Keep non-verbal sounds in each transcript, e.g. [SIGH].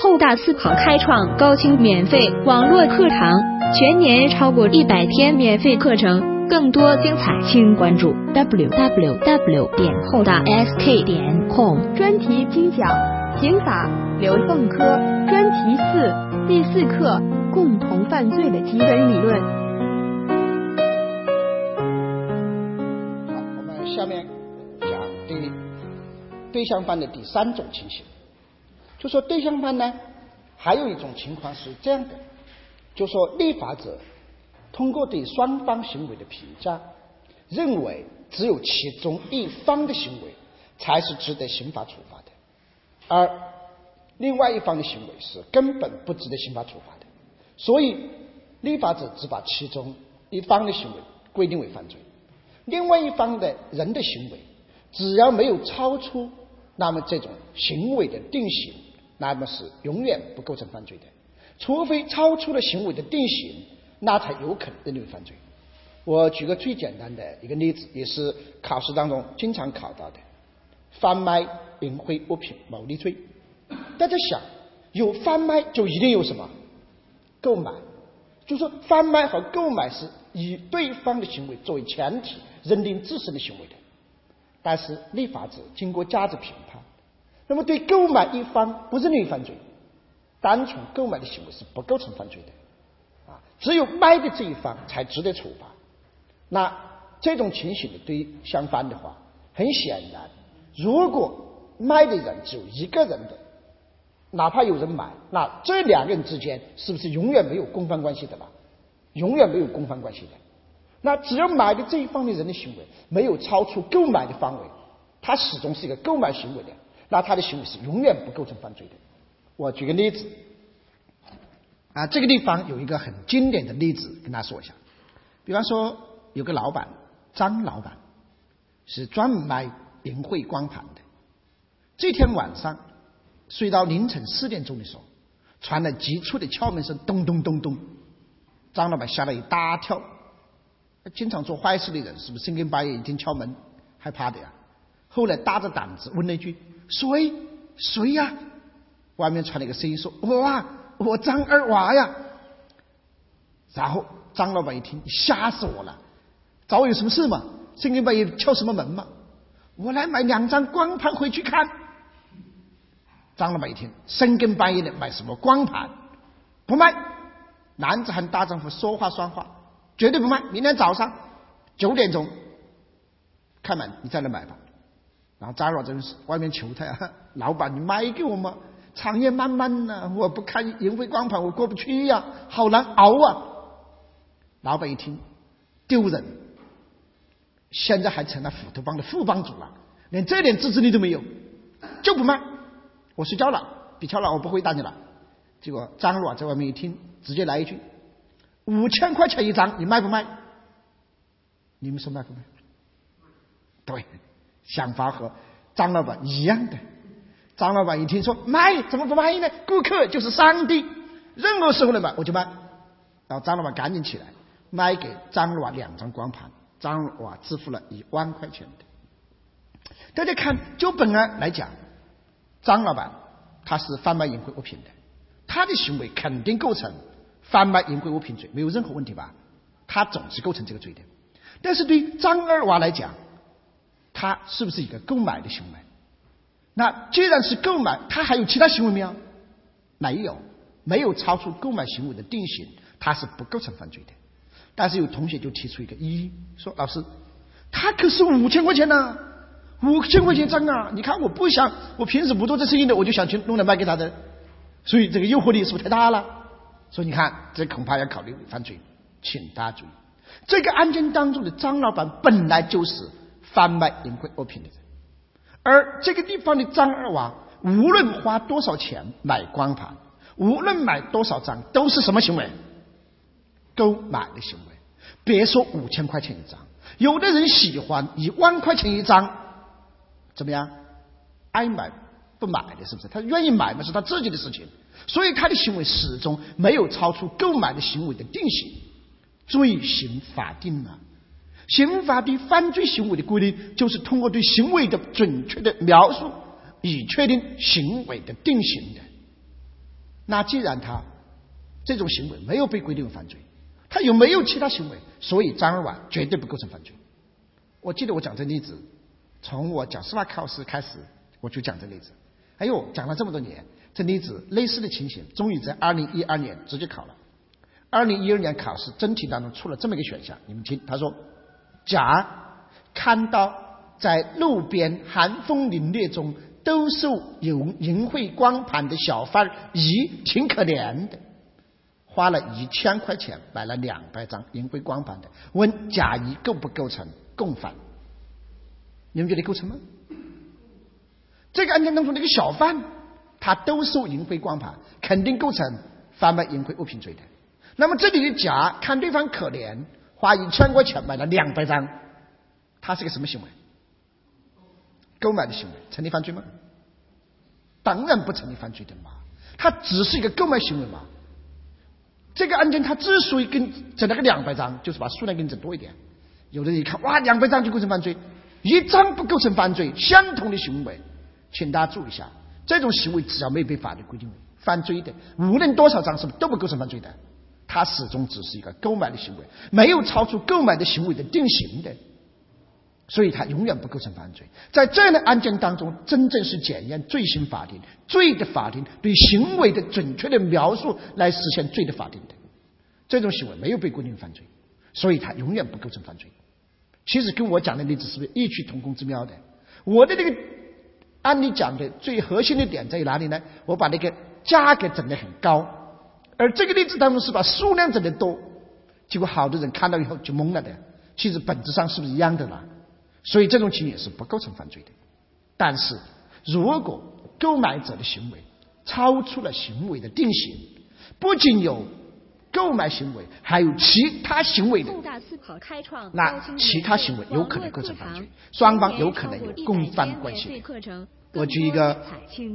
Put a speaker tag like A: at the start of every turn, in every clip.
A: 厚大思考开创高清免费网络课堂，全年超过一百天免费课程，更多精彩，请关注 w w w 点厚大 s k 点 com。
B: 专题精讲刑法刘凤科专题四第四课共同犯罪的基本理论。
C: 好，我们下面讲对对象犯的第三种情形。就说对象犯呢，还有一种情况是这样的，就说立法者通过对双方行为的评价，认为只有其中一方的行为才是值得刑法处罚的，而另外一方的行为是根本不值得刑法处罚的，所以立法者只把其中一方的行为规定为犯罪，另外一方的人的行为只要没有超出，那么这种行为的定型。那么是永远不构成犯罪的，除非超出了行为的定型，那才有可能认定为犯罪。我举个最简单的一个例子，也是考试当中经常考到的：贩卖淫秽物品牟利罪。大家想，有贩卖就一定有什么购买，就说贩卖和购买是以对方的行为作为前提认定自身的行为的。但是立法者经过价值评判。那么，对购买一方不认定犯罪，单纯购买的行为是不构成犯罪的，啊，只有卖的这一方才值得处罚。那这种情形的对相反的话，很显然，如果卖的人只有一个人的，哪怕有人买，那这两个人之间是不是永远没有公犯关系的了？永远没有公犯关系的。那只要买的这一方的人的行为没有超出购买的范围，他始终是一个购买行为的。那他的行为是永远不构成犯罪的。我举个例子，啊，这个地方有一个很经典的例子跟大家说一下。比方说，有个老板张老板是专门卖淫秽光盘的。这天晚上睡到凌晨四点钟的时候，传来急促的敲门声，咚咚咚咚。张老板吓了一大跳。经常做坏事的人是不是深更半夜一听敲门害怕的呀？后来大着胆子问了一句。谁谁呀？外面传来一个声音说：“哇，我张二娃呀！”然后张老板一听，吓死我了！找我有什么事吗？深更半夜敲什么门吗？我来买两张光盘回去看。张老板一听，深更半夜的买什么光盘？不卖！男子汉大丈夫，说话算话，绝对不卖！明天早上九点钟开门，你再来买吧。然后张老真是外面求他呀，[LAUGHS] 老板你卖给我嘛，长夜漫漫呐，我不看银辉光盘我过不去呀，好难熬啊。老板一听丢人，现在还成了斧头帮的副帮主了，连这点自制力都没有，就不卖。我睡觉了，别敲了，我不回答你了。结果张老在外面一听，直接来一句：五千块钱一张，你卖不卖？你们说卖不卖？对。想法和张老板一样的。张老板一听说卖，怎么不卖呢？顾客就是上帝，任何时候来买我就卖。然后张老板赶紧起来，卖给张老两张光盘，张老支付了一万块钱的。大家看，就本案来讲，张老板他是贩卖淫秽物品的，他的行为肯定构成贩卖淫秽物品罪，没有任何问题吧？他总是构成这个罪的。但是对张二娃来讲，他是不是一个购买的行为？那既然是购买，他还有其他行为没有？没有，没有超出购买行为的定性，他是不构成犯罪的。但是有同学就提出一个异议，说老师，他可是五千块钱呢，五千块钱张啊！你看我不想，我平时不做这生意的，我就想去弄来卖给他的，所以这个诱惑力是不是太大了？所以你看，这恐怕要考虑犯罪，请大家注意，这个案件当中的张老板本来就是。贩卖淫秽物品的人，而这个地方的张二娃，无论花多少钱买光盘，无论买多少张，都是什么行为？购买的行为。别说五千块钱一张，有的人喜欢一万块钱一张，怎么样？爱买不买的，是不是？他愿意买，那是他自己的事情。所以他的行为始终没有超出购买的行为的定性，罪行法定了。刑法对犯罪行为的规定，就是通过对行为的准确的描述，以确定行为的定性的。那既然他这种行为没有被规定为犯罪，他有没有其他行为，所以张二娃绝对不构成犯罪。我记得我讲这例子，从我讲司法考试开始，我就讲这例子。哎呦，讲了这么多年，这例子类似的情形，终于在二零一二年直接考了。二零一二年考试真题当中出了这么一个选项，你们听，他说：甲看到在路边寒风凛冽中兜售有淫秽光盘的小贩乙挺可怜的，花了一千块钱买了两百张淫秽光盘的，问甲乙构不构成共犯？你们觉得构成吗？这个案件当中那个小贩，他兜售淫秽光盘，肯定构成贩卖淫秽物品罪的。那么这里的甲看对方可怜，花一千块钱买了两百张，他是个什么行为？购买的行为成立犯罪吗？当然不成立犯罪的嘛，他只是一个购买行为嘛。这个案件他之所以跟整了个两百张，就是把数量给你整多一点。有的人一看，哇，两百张就构成犯罪，一张不构成犯罪，相同的行为。请大家注意一下，这种行为只要没有被法律规定为犯罪的，无论多少张是都不构成犯罪的。它始终只是一个购买的行为，没有超出购买的行为的定型的，所以它永远不构成犯罪。在这样的案件当中，真正是检验罪行法定、罪的法定对行为的准确的描述来实现罪的法定的。这种行为没有被规定犯罪，所以它永远不构成犯罪。其实跟我讲的例子是不是异曲同工之妙的？我的这个。案例讲的最核心的点在于哪里呢？我把那个价格整得很高，而这个例子当中是把数量整的多，结果好多人看到以后就懵了的。其实本质上是不是一样的啦？所以这种情形是不构成犯罪的。但是如果购买者的行为超出了行为的定型，不仅有购买行为，还有其他行为的，那其他行为有可能构成犯罪，双方有可能有共犯关系。我举一个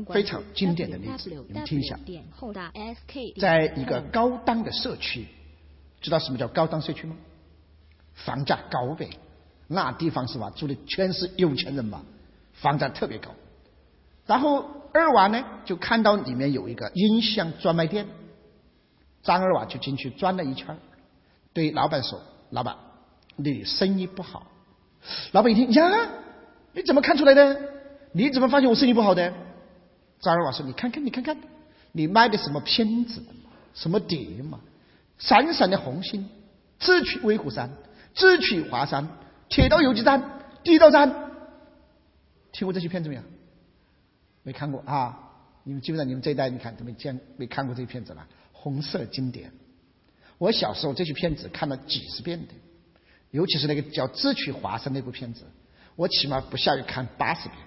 C: 非常经典的例子，你们听一下。在一个高档的社区，知道什么叫高档社区吗？房价高呗，那地方是吧？住的全是有钱人嘛，房价特别高。然后二娃呢，就看到里面有一个音响专卖店，张二娃就进去转了一圈，对老板说：“老板，你生意不好。”老板一听呀，你怎么看出来的？你怎么发现我身体不好的？张二娃说：“你看看，你看看，你卖的什么片子？什么碟嘛？闪闪的红星，智取威虎山，智取华山，铁道游击战，地道战。听过这些片子没有？没看过啊！你们基本上你们这一代，你看都没见没看过这些片子了。红色经典，我小时候这些片子看了几十遍的，尤其是那个叫《智取华山》那部片子，我起码不下于看八十遍。”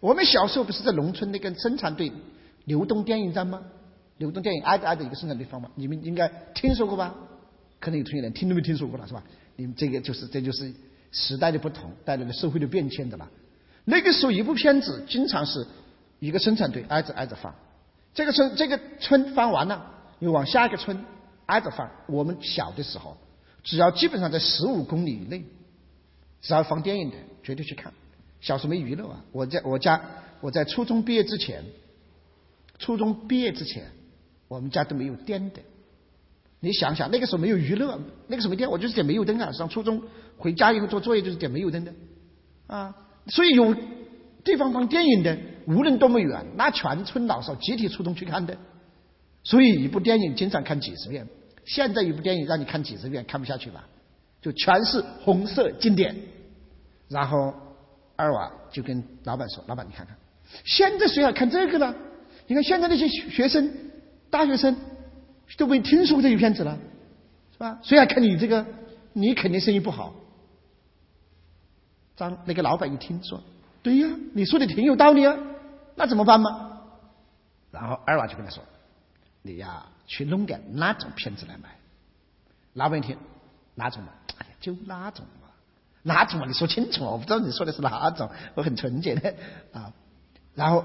C: 我们小时候不是在农村那个生产队流动电影站吗？流动电影挨着挨着一个生产队放嘛，你们应该听说过吧？可能有同学连听都没听说过了，是吧？你们这个就是这就是时代的不同带来的社会的变迁的了。那个时候一部片子经常是一个生产队挨着挨着放，这个村这个村放完了又往下一个村挨着放。我们小的时候，只要基本上在十五公里以内，只要放电影的，绝对去看。小时候没娱乐啊！我在我家，我在初中毕业之前，初中毕业之前，我们家都没有电的。你想想，那个时候没有娱乐，那个时候没电，我就是点煤油灯啊。上初中回家以后做作业就是点煤油灯的啊。所以有地方放电影的，无论多么远，那全村老少集体出动去看的。所以一部电影经常看几十遍。现在一部电影让你看几十遍看不下去吧？就全是红色经典，然后。二娃就跟老板说：“老板，你看看，现在谁还看这个呢？你看现在那些学生、大学生都没听说过这些片子了，是吧？谁还看你这个？你肯定生意不好。”张那个老板一听说：“对呀，你说的挺有道理啊，那怎么办嘛？”然后二娃就跟他说：“你呀，去弄点那种片子来卖。”老板一听：“哪种嘛？哎呀，就那种。”哪种啊？你说清楚啊！我不知道你说的是哪种，我很纯洁的啊。然后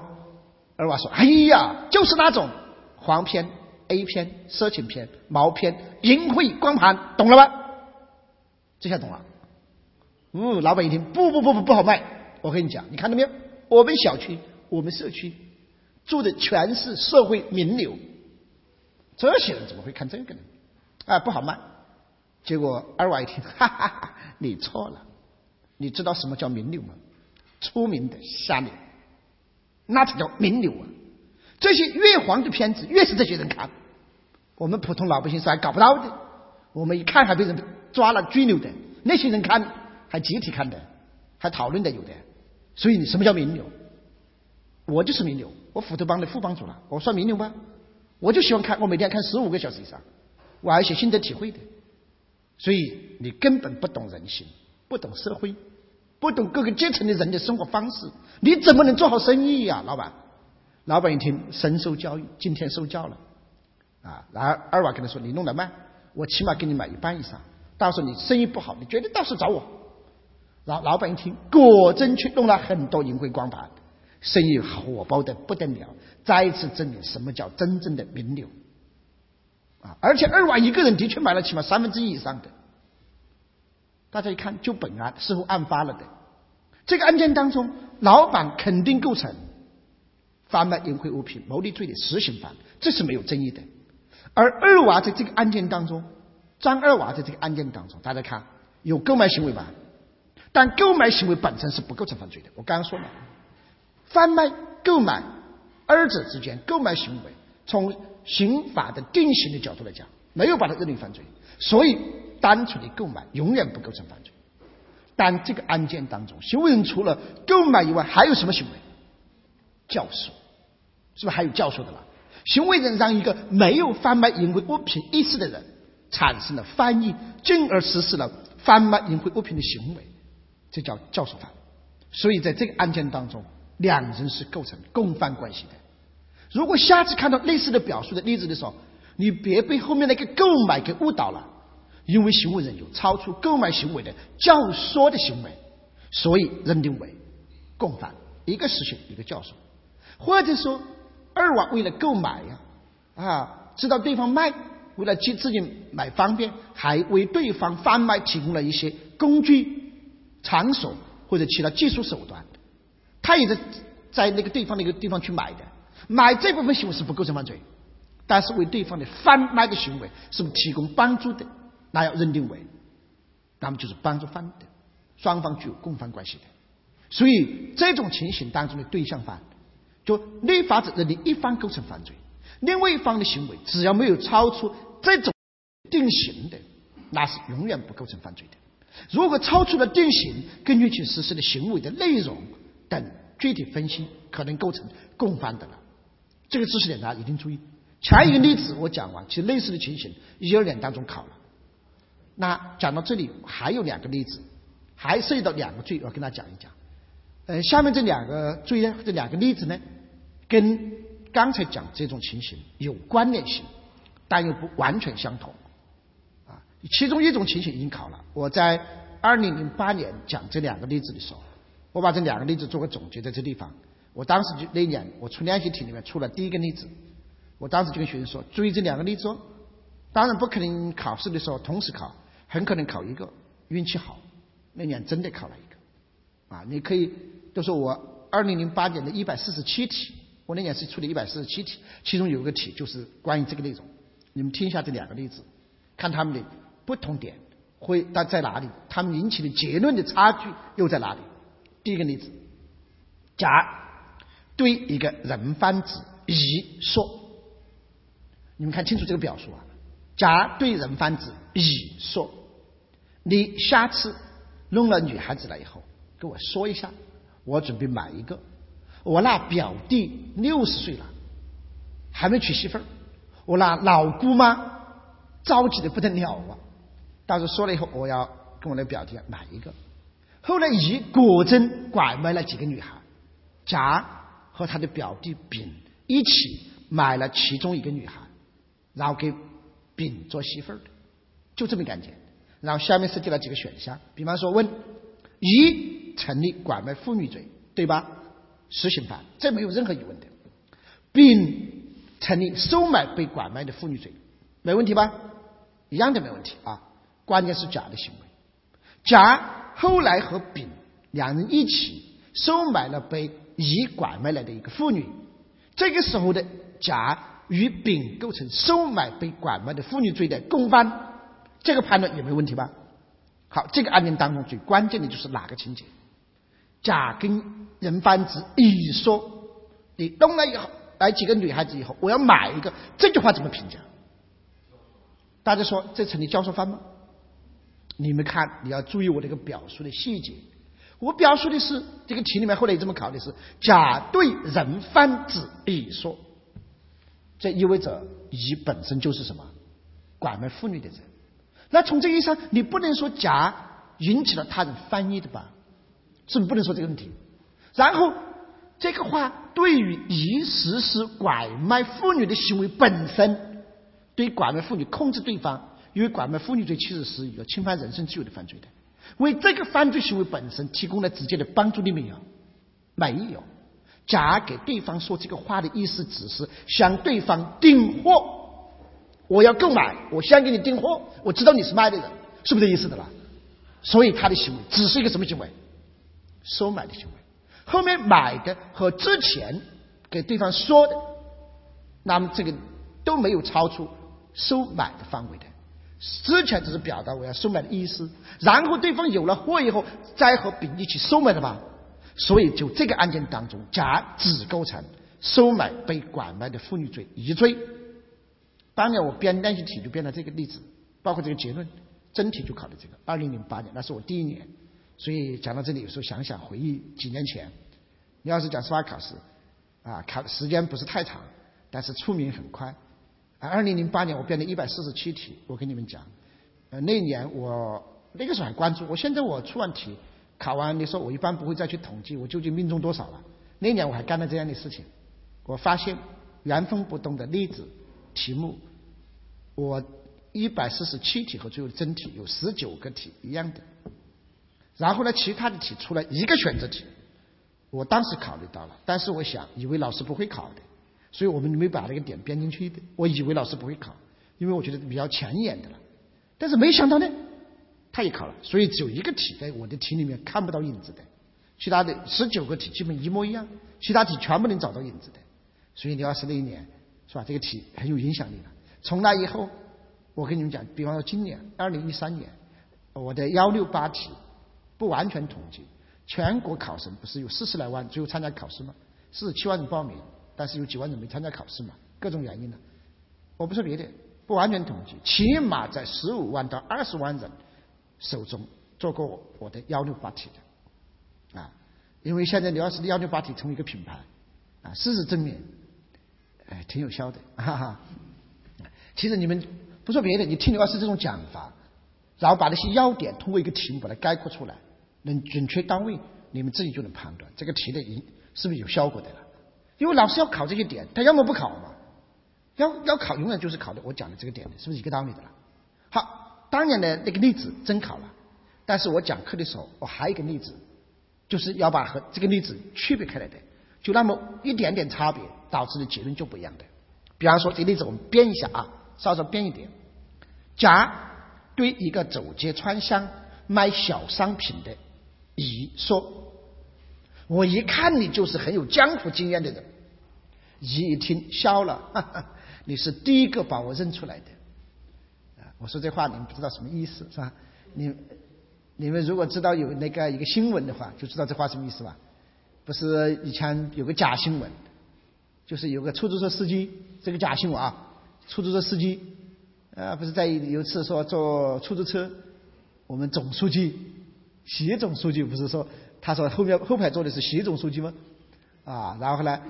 C: 二娃说：“哎呀，就是那种黄片、A 片、色情片、毛片、淫秽光盘，懂了吧？”这下懂了。嗯，老板一听，不不不不不好卖。我跟你讲，你看到没有？我们小区、我们社区住的全是社会名流，这些人怎么会看这个呢？啊，不好卖。结果二娃一听，哈哈哈，你错了。你知道什么叫名流吗？出名的下流，那才叫名流啊！这些越黄的片子，越是这些人看。我们普通老百姓是还搞不到的。我们一看还被人抓了拘留的，那些人看还集体看的，还讨论的有的。所以你什么叫名流？我就是名流，我斧头帮的副帮主了，我算名流吗？我就喜欢看，我每天看十五个小时以上，我还写心得体会的。所以你根本不懂人性，不懂社会，不懂各个阶层的人的生活方式，你怎么能做好生意呀，老板？老板一听，深受教育，今天受教了啊。然后二娃跟他说：“你弄得慢，我起码给你买一半以上。到时候你生意不好，你绝对到时候找我。”然后老板一听，果真去弄了很多银辉光盘，生意火爆的不得了，再一次证明什么叫真正的名流。啊！而且二娃一个人的确买了起码三分之一以上的。大家一看，就本案似乎案发了的。这个案件当中，老板肯定构成贩卖淫秽物品牟利罪的实行犯，这是没有争议的。而二娃在这个案件当中，张二娃在这个案件当中，大家看有购买行为吧？但购买行为本身是不构成犯罪的。我刚刚说了，贩卖、购买二者之间购买行为，从刑法的定刑的角度来讲，没有把它认定犯罪，所以单纯的购买永远不构成犯罪。但这个案件当中，行为人除了购买以外，还有什么行为？教唆，是不是还有教唆的了？行为人让一个没有贩卖淫秽物品意识的人产生了翻译，进而实施了贩卖淫秽物品的行为，这叫教唆犯。所以在这个案件当中，两人是构成共犯关系的。如果下次看到类似的表述的例子的时候，你别被后面那个购买给误导了，因为行为人有超出购买行为的教唆的行为，所以认定为共犯，一个实行一个教唆，或者说二娃为了购买呀啊，知道对方卖，为了替自己买方便，还为对方贩卖提供了一些工具、场所或者其他技术手段，他也在在那个对方那个地方去买的。买这部分行为是不构成犯罪，但是为对方的贩卖的行为是提供帮助的，那要认定为，那么就是帮助犯的，双方具有共犯关系的。所以这种情形当中的对象犯，就立法者认定一方构成犯罪，另外一方的行为只要没有超出这种定刑的，那是永远不构成犯罪的。如果超出了定刑，根据其实施的行为的内容等具体分析，可能构成共犯的了。这个知识点大家一定注意。前一个例子我讲完，其实类似的情形一二年当中考了。那讲到这里还有两个例子，还涉及到两个罪，我跟大家讲一讲。呃，下面这两个罪呢，这两个例子呢，跟刚才讲这种情形有关联性，但又不完全相同。啊，其中一种情形已经考了。我在二零零八年讲这两个例子的时候，我把这两个例子做个总结，在这地方。我当时就那年，我出练习题里面出了第一个例子，我当时就跟学生说：注意这两个例子哦。当然不可能考试的时候同时考，很可能考一个，运气好，那年真的考了一个。啊，你可以都说我二零零八年的一百四十七题，我那年是出的一百四十七题，其中有个题就是关于这个内容。你们听一下这两个例子，看他们的不同点会在在哪里，他们引起的结论的差距又在哪里？第一个例子，甲。对一个人贩子乙说：“你们看清楚这个表述啊。”甲对人贩子乙说：“你下次弄了女孩子来以后，跟我说一下，我准备买一个。我那表弟六十岁了，还没娶媳妇儿，我那老姑妈着急的不得了啊。到时候说了以后，我要跟我那表弟买一个。后来乙果真拐卖了几个女孩，甲。”和他的表弟丙一起买了其中一个女孩，然后给丙做媳妇儿的，就这么干简。然后下面设计了几个选项，比方说问：一成立拐卖妇女罪，对吧？实行犯，这没有任何疑问的。丙成立收买被拐卖的妇女罪，没问题吧？一样的没问题啊。关键是甲的行为，甲后来和丙两人一起收买了被。乙拐卖来的一个妇女，这个时候的甲与丙构成收买被拐卖的妇女罪的共犯，这个判断有没有问题吧？好，这个案件当中最关键的就是哪个情节？甲跟人贩子乙说：“你弄了以后，来几个女孩子以后，我要买一个。”这句话怎么评价？大家说这成立教唆犯吗？你们看，你要注意我这个表述的细节。我表述的是这个题里面后来也这么考的是：甲对人贩子乙说，这意味着乙本身就是什么拐卖妇女的人。那从这意义上，你不能说甲引起了他人翻译的吧？是不是不能说这个问题？然后这个话对于乙实施拐卖妇女的行为本身，对拐卖妇女控制对方，因为拐卖妇女罪其实是一个侵犯人身自由的犯罪的。为这个犯罪行为本身提供了直接的帮助的没有？没有。甲给对方说这个话的意思，只是向对方订货。我要购买，我先给你订货。我知道你是卖的人，是不是这意思的啦？所以他的行为只是一个什么行为？收买的行为。后面买的和之前给对方说的，那么这个都没有超出收买的范围的。之前只是表达我要收买的意思，然后对方有了货以后再和丙一起收买的吧。所以就这个案件当中，甲只构成收买被拐卖的妇女罪一罪。当年我编练习题就编了这个例子，包括这个结论，真题就考的这个。二零零八年，那是我第一年，所以讲到这里，有时候想想回忆几年前，你要是讲司法考试，啊，考时间不是太长，但是出名很快。啊，二零零八年我编了一百四十七题，我跟你们讲，呃，那年我那个时候还关注，我现在我出完题，考完你说，我一般不会再去统计我究竟命中多少了。那年我还干了这样的事情，我发现原封不动的例子。题目，我一百四十七题和最后的真题有十九个题一样的，然后呢，其他的题出了一个选择题，我当时考虑到了，但是我想以为老师不会考的，所以我们没把那个点编进去的。我以为老师不会考，因为我觉得比较前沿的了，但是没想到呢，他也考了，所以只有一个题在我的题里面看不到影子的，其他的十九个题基本一模一样，其他题全部能找到影子的，所以你要是那一年。是吧？这个题很有影响力的。从那以后，我跟你们讲，比方说今年二零一三年，我的幺六八题不完全统计，全国考生不是有四十来万最后参加考试吗？四十七万人报名，但是有几万人没参加考试嘛？各种原因呢？我不说别的，不完全统计，起码在十五万到二十万人手中做过我的幺六八题的啊。因为现在刘老师的幺六八题成为一个品牌啊，事实证明。哎，挺有效的，[LAUGHS] 哈哈。其实你们不说别的，你听刘老师这种讲法，然后把那些要点通过一个题目把它概括出来，能准确到位，你们自己就能判断这个题的影是不是有效果的了。因为老师要考这些点，他要么不考嘛，要要考永远就是考的我讲的这个点，是不是一个道理的了？好，当年的那个例子真考了，但是我讲课的时候，我还有一个例子，就是要把和这个例子区别开来的。就那么一点点差别，导致的结论就不一样的。比方说，这个例子我们编一下啊，稍稍编一点。甲对一个走街串巷卖小商品的乙说：“我一看你就是很有江湖经验的人。”乙一听笑了，哈哈，你是第一个把我认出来的。我说这话你们不知道什么意思是吧？你你们如果知道有那个一个新闻的话，就知道这话什么意思吧？不是以前有个假新闻，就是有个出租车司机，这个假新闻啊，出租车司机，呃，不是在有一次说坐出租车，我们总书记，习总书记不是说，他说后面后排坐的是习总书记吗？啊，然后呢，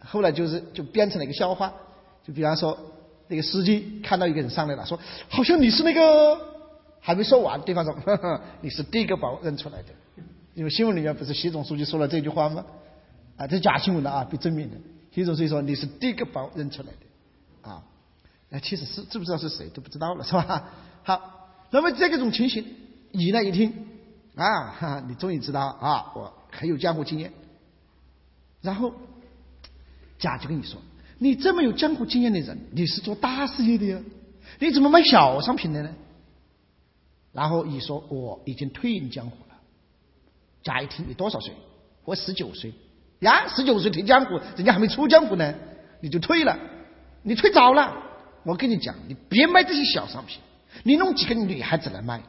C: 后来就是就编成了一个笑话，就比方说那个司机看到一个人上来了，说好像你是那个，还没说完，对方说呵呵 [LAUGHS] 你是第一个把我认出来的。因为新闻里面不是习总书记说了这句话吗？啊，这假新闻的啊，被证明的。习总书记说你是第一个把我认出来的，啊，那其实是知不知道是谁都不知道了，是吧？[LAUGHS] 好，那么这个种情形，乙呢一听啊，哈，[LAUGHS] 你终于知道啊，我很有江湖经验。然后甲就跟你说，你这么有江湖经验的人，你是做大事业的呀，你怎么卖小商品的呢？然后乙说我已经退隐江湖了。甲一听，你多少岁？我十九岁。呀，十九岁退江湖，人家还没出江湖呢。你就退了，你退早了。我跟你讲，你别卖这些小商品，你弄几个女孩子来卖，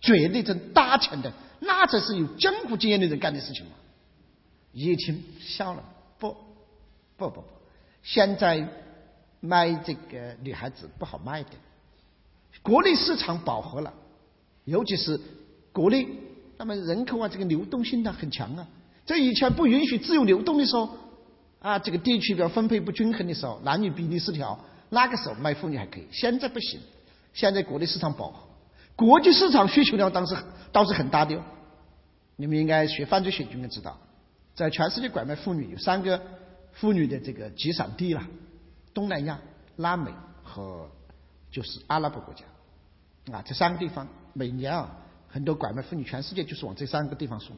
C: 绝对挣大钱的，那才是有江湖经验的人干的事情嘛。一听笑了，不，不不不，现在卖这个女孩子不好卖的，国内市场饱和了，尤其是国内，那么人口啊，这个流动性呢很强啊。在以前不允许自由流动的时候，啊，这个地区的分配不均衡的时候，男女比例失调，那个时候卖妇女还可以。现在不行，现在国内市场饱和，国际市场需求量当时倒是很大的哦。你们应该学犯罪学就应该知道。在全世界拐卖妇女有三个妇女的这个集散地了，东南亚、拉美和就是阿拉伯国家，啊，这三个地方每年啊很多拐卖妇女，全世界就是往这三个地方送。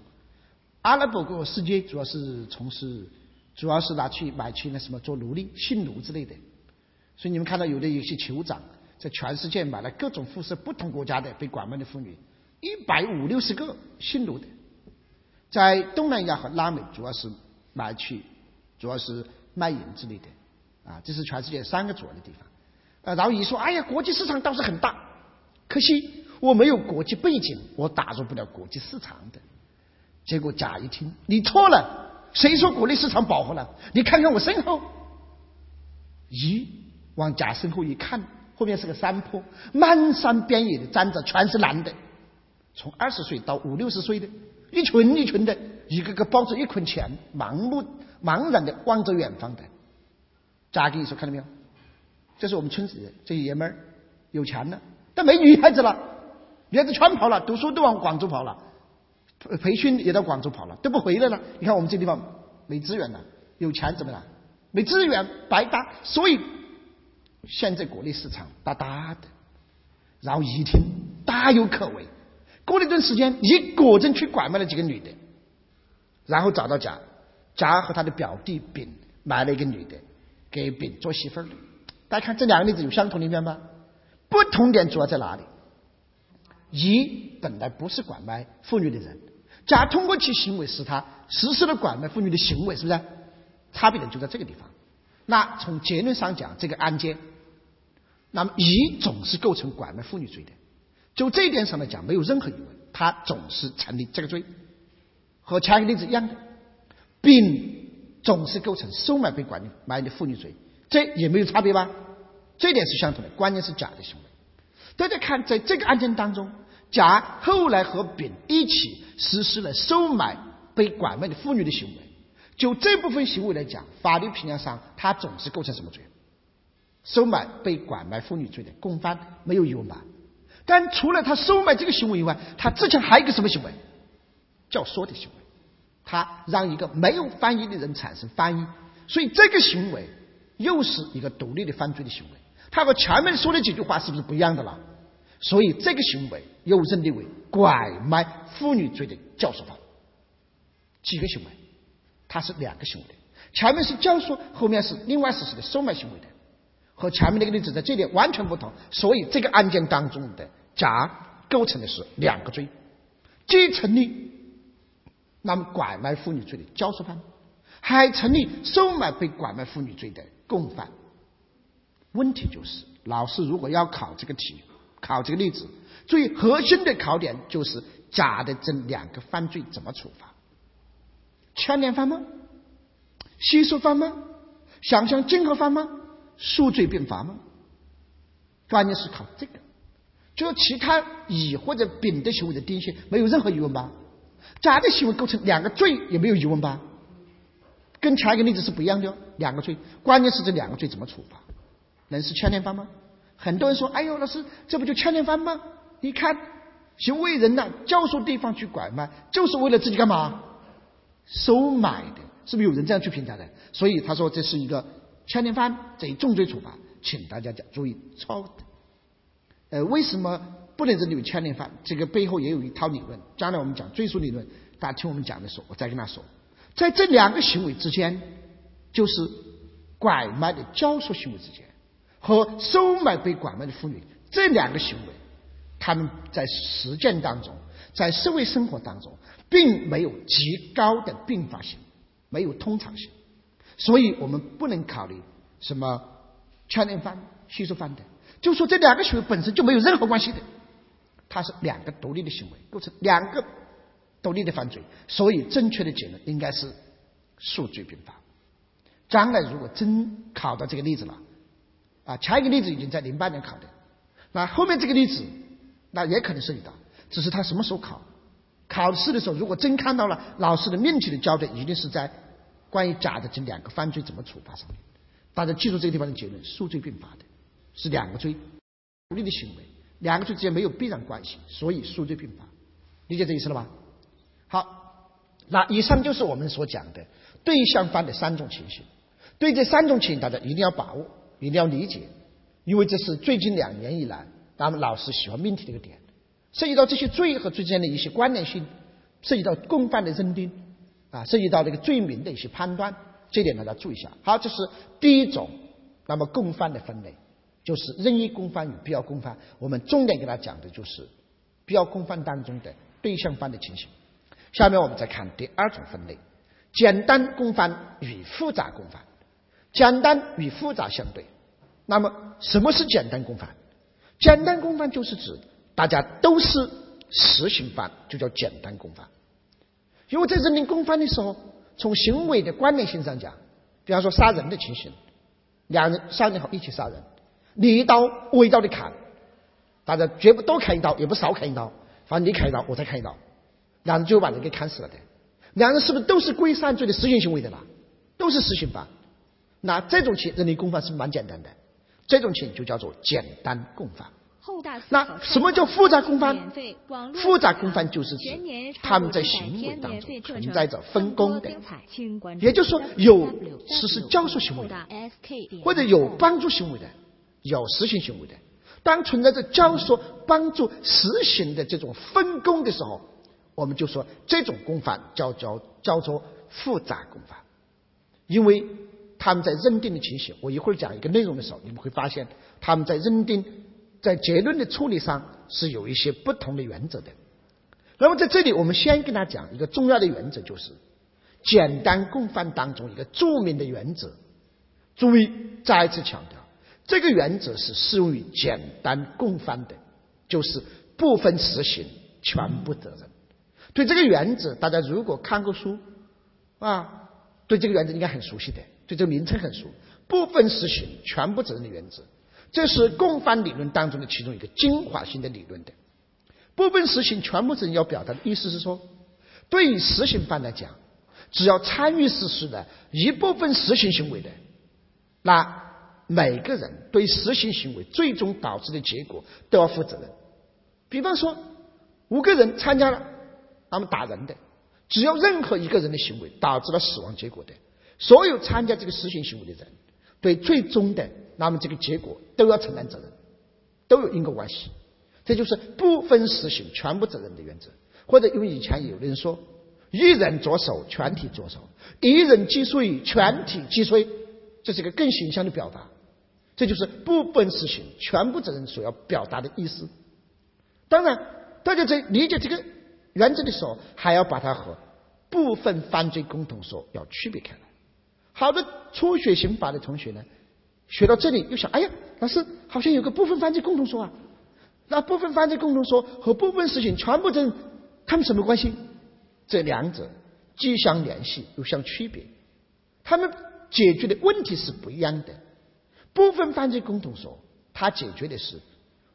C: 阿拉伯国世界主要是从事，主要是拿去买去那什么做奴隶、性奴之类的，所以你们看到有的有些酋长在全世界买了各种肤色不同国家的被拐卖的妇女，一百五六十个性奴的。在东南亚和拉美，主要是买去，主要是卖淫之类的，啊，这是全世界三个主要的地方。啊，然后乙说，哎呀，国际市场倒是很大，可惜我没有国际背景，我打入不了国际市场的。结果甲一听，你错了，谁说国内市场饱和了？你看看我身后，一往甲身后一看，后面是个山坡，漫山遍野的站着全是男的，从二十岁到五六十岁的。一群一群的，一个个抱着一捆钱，盲目茫然的望着远方的。咋跟你说？看到没有？这是我们村子这些爷们儿，有钱了，但没女孩子了，女孩子全跑了，读书都往广州跑了，培训也到广州跑了，都不回来了。你看我们这地方没资源了，有钱怎么了？没资源白搭。所以现在国内市场大大的，然后一听大有可为。过了一段时间，你果真去拐卖了几个女的，然后找到甲，甲和他的表弟丙买了一个女的，给丙做媳妇儿。大家看这两个例子有相同的一面吗？不同点主要在哪里？乙本来不是拐卖妇女的人，甲通过其行为使他实施了拐卖妇女的行为，是不是？差别点就在这个地方。那从结论上讲，这个案件，那么乙总是构成拐卖妇女罪的。就这一点上来讲，没有任何疑问，他总是成立这个罪，和前一个例子一样的，丙总是构成收买被拐卖的妇女罪，这也没有差别吧？这点是相同的，关键是甲的行为。大家看，在这个案件当中，甲后来和丙一起实施了收买被拐卖的妇女的行为，就这部分行为来讲，法律评价上他总是构成什么罪？收买被拐卖妇女罪的共犯，没有疑问吧？但除了他收买这个行为以外，他之前还有一个什么行为？教唆的行为。他让一个没有翻译的人产生翻译，所以这个行为又是一个独立的犯罪的行为。他和前面说的几句话是不是不一样的了？所以这个行为又认定为拐卖妇女罪的教唆犯。几个行为？它是两个行为的，前面是教唆，后面是另外实施的收买行为的，和前面那个例子在这点完全不同。所以这个案件当中的。甲构成的是两个罪，既成立那么拐卖妇女罪的教唆犯，还成立收买被拐卖妇女罪的共犯。问题就是，老师如果要考这个题，考这个例子，最核心的考点就是甲的这两个犯罪怎么处罚？牵连犯吗？吸收犯吗？想象竞合犯吗？数罪并罚吗？关键是考这个。就是其他乙或者丙的行为的定性没有任何疑问吧？甲的行为构成两个罪也没有疑问吧？跟前一个例子是不一样的，两个罪，关键是这两个罪怎么处罚？能是牵连犯吗？很多人说：“哎呦，老师，这不就牵连犯吗？你看，行为人呢，教唆对方去拐卖，就是为了自己干嘛？收买的，是不是有人这样去评价的？所以他说这是一个牵连犯，这一重罪处罚，请大家讲注意抄的。呃，为什么不能认定为牵连犯？这个背后也有一套理论。将来我们讲追诉理论，大家听我们讲的时候，我再跟他说。在这两个行为之间，就是拐卖的教唆行为之间，和收买被拐卖的妇女这两个行为，他们在实践当中，在社会生活当中，并没有极高的并发性，没有通常性。所以我们不能考虑什么牵连犯、吸收犯的，就说这两个行为本身就没有任何关系的，它是两个独立的行为，构成两个独立的犯罪，所以正确的结论应该是数罪并罚。将来如果真考到这个例子了，啊，前一个例子已经在零八年考的，那后面这个例子那也可能涉及到，只是他什么时候考？考试的时候如果真看到了，老师的命题的焦点一定是在关于甲的这两个犯罪怎么处罚上面。大家记住这个地方的结论：数罪并罚的，是两个罪独立的行为，两个罪之间没有必然关系，所以数罪并罚。理解这意思了吧？好，那以上就是我们所讲的对象犯的三种情形。对这三种情形，大家一定要把握，一定要理解，因为这是最近两年以来，咱们老师喜欢命题的一个点，涉及到这些罪和罪之间的一些关联性，涉及到共犯的认定，啊，涉及到这个罪名的一些判断，这点大家注意一下。好，这是第一种，那么共犯的分类，就是任意共犯与必要共犯。我们重点给大家讲的就是必要共犯当中的对象犯的情形。下面我们再看第二种分类，简单共犯与复杂共犯。简单与复杂相对，那么什么是简单共犯？简单共犯就是指大家都是实行犯，就叫简单共犯。因为在认定共犯的时候，从行为的关联性上讲，比方说杀人的情形，两人商量好一起杀人，你一刀我一刀的砍，大家绝不多砍一刀，也不少砍一刀，反正你砍一刀，我再砍一刀，两人就把人给砍死了的。两人是不是都是故意杀人罪的实行行为的啦？都是实行犯。那这种情认定共犯是蛮简单的，这种情就叫做简单共犯。那什么叫复杂共犯？复杂共犯就是指他们在行为当中存在着分工的，也就是说有实施教唆行为的，或者有帮助行为的，有实行行为的。当存在着教唆、帮助、实行的这种分工的时候，我们就说这种共犯叫叫叫做复杂共犯，因为。他们在认定的情形，我一会儿讲一个内容的时候，你们会发现他们在认定、在结论的处理上是有一些不同的原则的。那么在这里，我们先跟他讲一个重要的原则，就是简单共犯当中一个著名的原则。注意，再一次强调，这个原则是适用于简单共犯的，就是部分实行，全部责任。对这个原则，大家如果看过书啊，对这个原则应该很熟悉的。对这个名称很熟，部分实行全部责任的原则，这是共犯理论当中的其中一个精华性的理论的。部分实行全部责任要表达的意思是说，对于实行犯来讲，只要参与实施的一部分实行行为的，那每个人对实行行为最终导致的结果都要负责任。比方说，五个人参加了他们打人的，只要任何一个人的行为导致了死亡结果的。所有参加这个实行行为的人，对最终的那么这个结果都要承担责任，都有因果关系。这就是不分实行全部责任的原则。或者因为以前有的人说，一人着手，全体着手；一人既遂，全体既遂，这是一个更形象的表达。这就是部分实行全部责任所要表达的意思。当然，大家在理解这个原则的时候，还要把它和部分犯罪共同说要区别开来。好多初学刑法的同学呢，学到这里又想：哎呀，老师好像有个部分犯罪共同说啊，那部分犯罪共同说和部分事情全部责任，他们什么关系？这两者既相联系又相区别，他们解决的问题是不一样的。部分犯罪共同说，它解决的是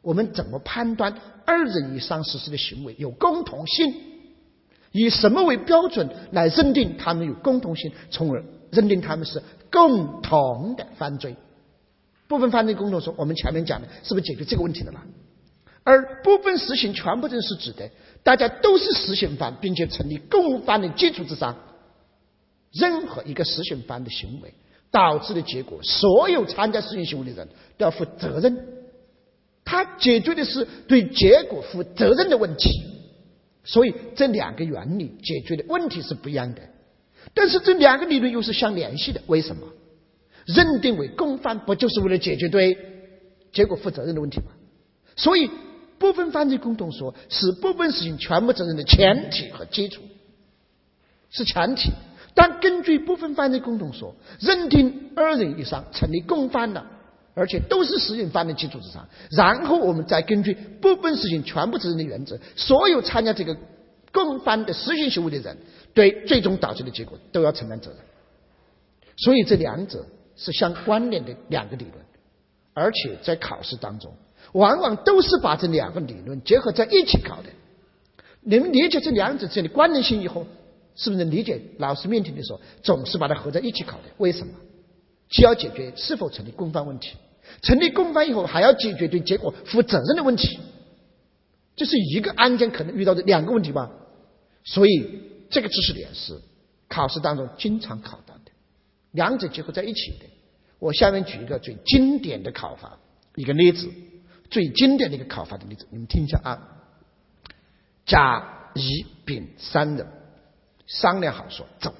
C: 我们怎么判断二人以上实施的行为有共同性，以什么为标准来认定他们有共同性，从而。认定他们是共同的犯罪，部分犯罪共同说，我们前面讲的是不是解决这个问题的了？而部分实行全部证是指的，大家都是实行犯，并且成立共犯的基础之上，任何一个实行犯的行为导致的结果，所有参加实行行为的人都要负责任。他解决的是对结果负责任的问题，所以这两个原理解决的问题是不一样的。但是这两个理论又是相联系的，为什么？认定为共犯不就是为了解决对结果负责任的问题吗？所以部分犯罪共同说是部分事情全部责任的前提和基础，是前提。但根据部分犯罪共同说，认定二人以上成立共犯了，而且都是实行犯的基础之上，然后我们再根据部分实行全部责任的原则，所有参加这个共犯的实行行为的人，对最终导致的结果都要承担责任。所以这两者是相关联的两个理论，而且在考试当中，往往都是把这两个理论结合在一起考的。你们理解这两者之间的关联性以后，是不是理解老师面题的时候总是把它合在一起考的？为什么？既要解决是否成立共犯问题，成立共犯以后还要解决对结果负责任的问题，这是一个案件可能遇到的两个问题吧？所以这个知识点是考试当中经常考到的。两者结合在一起的，我下面举一个最经典的考法，一个例子，最经典的一个考法的例子，你们听一下啊。甲、乙、丙三人商量好说，走，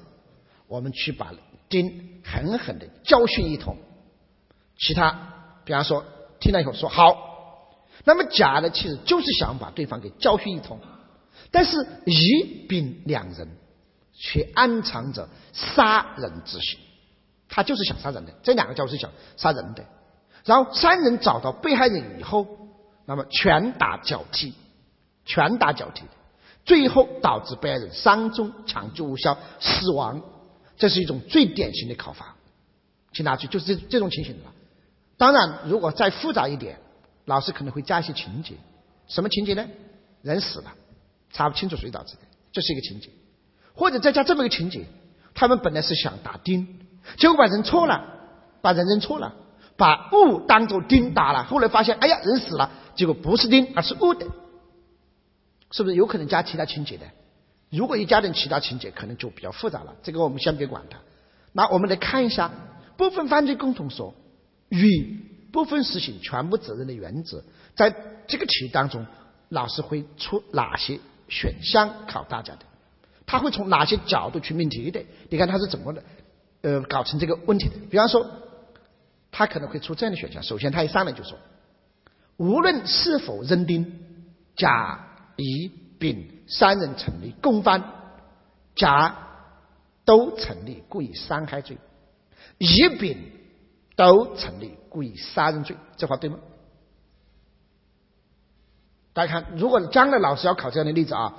C: 我们去把丁狠狠的教训一通。其他，比方说听了以后说好，那么甲呢，其实就是想把对方给教训一通，但是乙、丙两人却暗藏着杀人之心。他就是想杀人的，这两个家伙是想杀人的。然后三人找到被害人以后，那么拳打脚踢，拳打脚踢，最后导致被害人伤重、抢救无效、死亡。这是一种最典型的考法，请大家注意，就是这这种情形了。当然，如果再复杂一点，老师可能会加一些情节。什么情节呢？人死了，查不清楚谁导致的，这是一个情节。或者再加这么一个情节，他们本来是想打钉。结果把人错了，把人认错了，把物当做钉打了。后来发现，哎呀，人死了，结果不是钉，而是物的，是不是有可能加其他情节的？如果一加点其他情节，可能就比较复杂了。这个我们先别管它。那我们来看一下部分犯罪共同说与部分实行全部责任的原则，在这个题当中，老师会出哪些选项考大家的？他会从哪些角度去命题的？你看他是怎么的？呃，搞成这个问题的，比方说，他可能会出这样的选项。首先，他一上来就说，无论是否认定甲、乙、丙三人成立共犯，甲都成立故意伤害罪，乙、丙都成立故意杀人罪，这话对吗？大家看，如果将来老师要考这样的例子啊，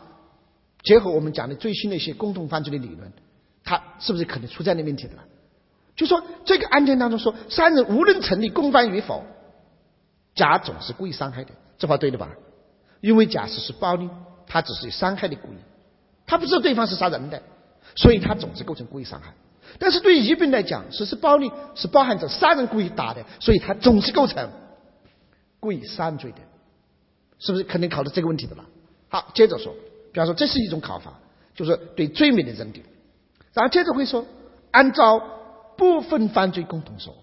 C: 结合我们讲的最新的一些共同犯罪的理论。他是不是可能出这样的问题的？就说这个案件当中说，三人无论成立共犯与否，甲总是故意伤害的，这话对的吧？因为甲实施暴力，他只是伤害的故意，他不知道对方是杀人的，所以他总是构成故意伤害。但是对于乙丙来讲，实施暴力是包含着杀人故意打的，所以他总是构成故意杀人罪的，是不是肯定考的这个问题的了？好，接着说，比方说这是一种考法，就是对罪名的认定。然后接着会说，按照部分犯罪共同说，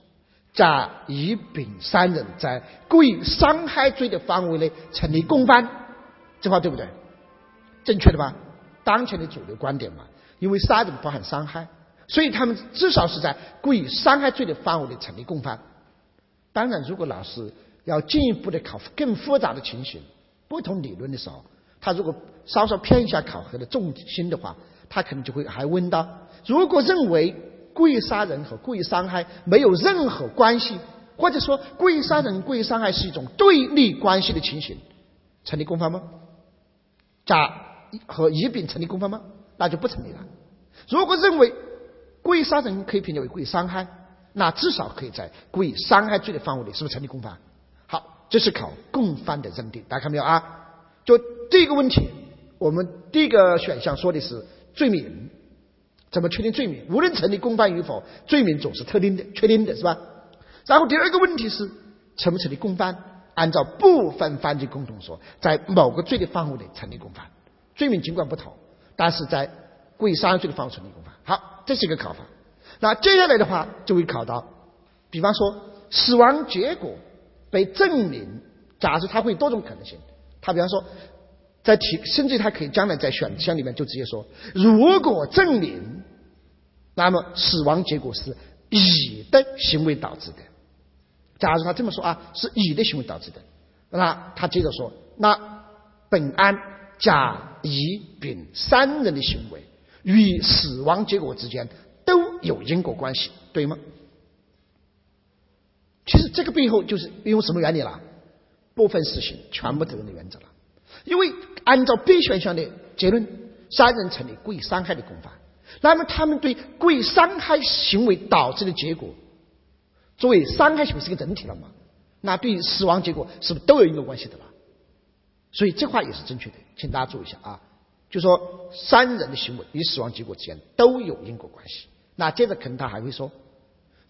C: 甲、乙、丙三人在故意伤害罪的范围内成立共犯，这话对不对？正确的吧？当前的主流观点嘛，因为杀人包含伤害，所以他们至少是在故意伤害罪的范围内成立共犯。当然，如果老师要进一步的考更复杂的情形、不同理论的时候，他如果稍稍偏一下考核的重心的话。他可能就会还问到：如果认为故意杀人和故意伤害没有任何关系，或者说故意杀人、故意伤害是一种对立关系的情形，成立共犯吗？甲和乙、丙成立共犯吗？那就不成立了。如果认为故意杀人可以评定为故意伤害，那至少可以在故意伤害罪的范围内，是不是成立共犯？好，这是考共犯的认定，大家看没有啊？就这个问题，我们第一个选项说的是。罪名怎么确定罪名？无论成立共犯与否，罪名总是特定的、确定的，是吧？然后第二个问题是成不成立共犯？按照部分犯罪共同说，在某个罪的范围内成立共犯，罪名尽管不同，但是在故意杀人罪的范围成立共犯。好，这是一个考法。那接下来的话就会考到，比方说死亡结果被证明，假设它会有多种可能性，他比方说。在提，甚至他可以将来在选项里面就直接说，如果证明，那么死亡结果是乙的行为导致的。假如他这么说啊，是乙的行为导致的，那他接着说，那本案甲、乙、丙三人的行为，与死亡结果之间都有因果关系，对吗？其实这个背后就是用什么原理了？部分实行全部责任的原则了。因为按照 B 选项的结论，三人成立故意伤害的共犯，那么他们对故意伤害行为导致的结果，作为伤害行为是一个整体了嘛？那对于死亡结果是不是都有因果关系的了？所以这话也是正确的，请大家注意一下啊，就说三人的行为与死亡结果之间都有因果关系。那接着可能他还会说，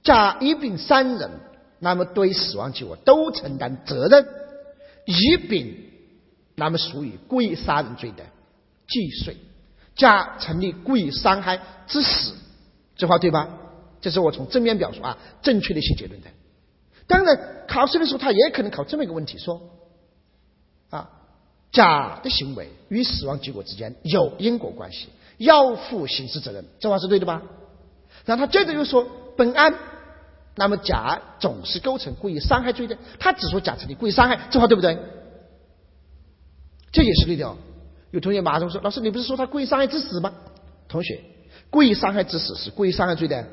C: 甲、乙、丙三人。那么对死亡结果都承担责任，乙丙那么属于故意杀人罪的既遂，甲成立故意伤害致死，这话对吧？这是我从正面表述啊，正确的一些结论的。当然，考试的时候他也可能考这么一个问题，说啊，甲的行为与死亡结果之间有因果关系，要负刑事责任，这话是对的吧？然后他接着又说，本案。那么甲总是构成故意伤害罪的，他只说甲成立故意伤害，这话对不对？这也是对的。有同学马上说：“老师，你不是说他故意伤害致死吗？”同学，故意伤害致死是故意伤害罪的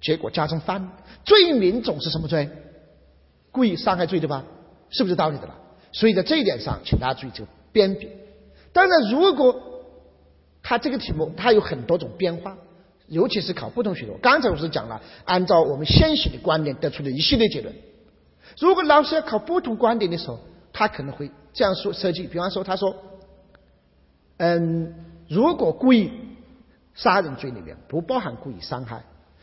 C: 结果加重犯，罪名总是什么罪？故意伤害罪对吧？是不是道理的了？所以在这一点上，请大家注意这个编别。当然，如果他这个题目它有很多种变化。尤其是考不同学科，刚才我是讲了，按照我们现行的观点得出的一系列结论。如果老师要考不同观点的时候，他可能会这样说设计。比方说，他说：“嗯，如果故意杀人罪里面不包含故意伤害，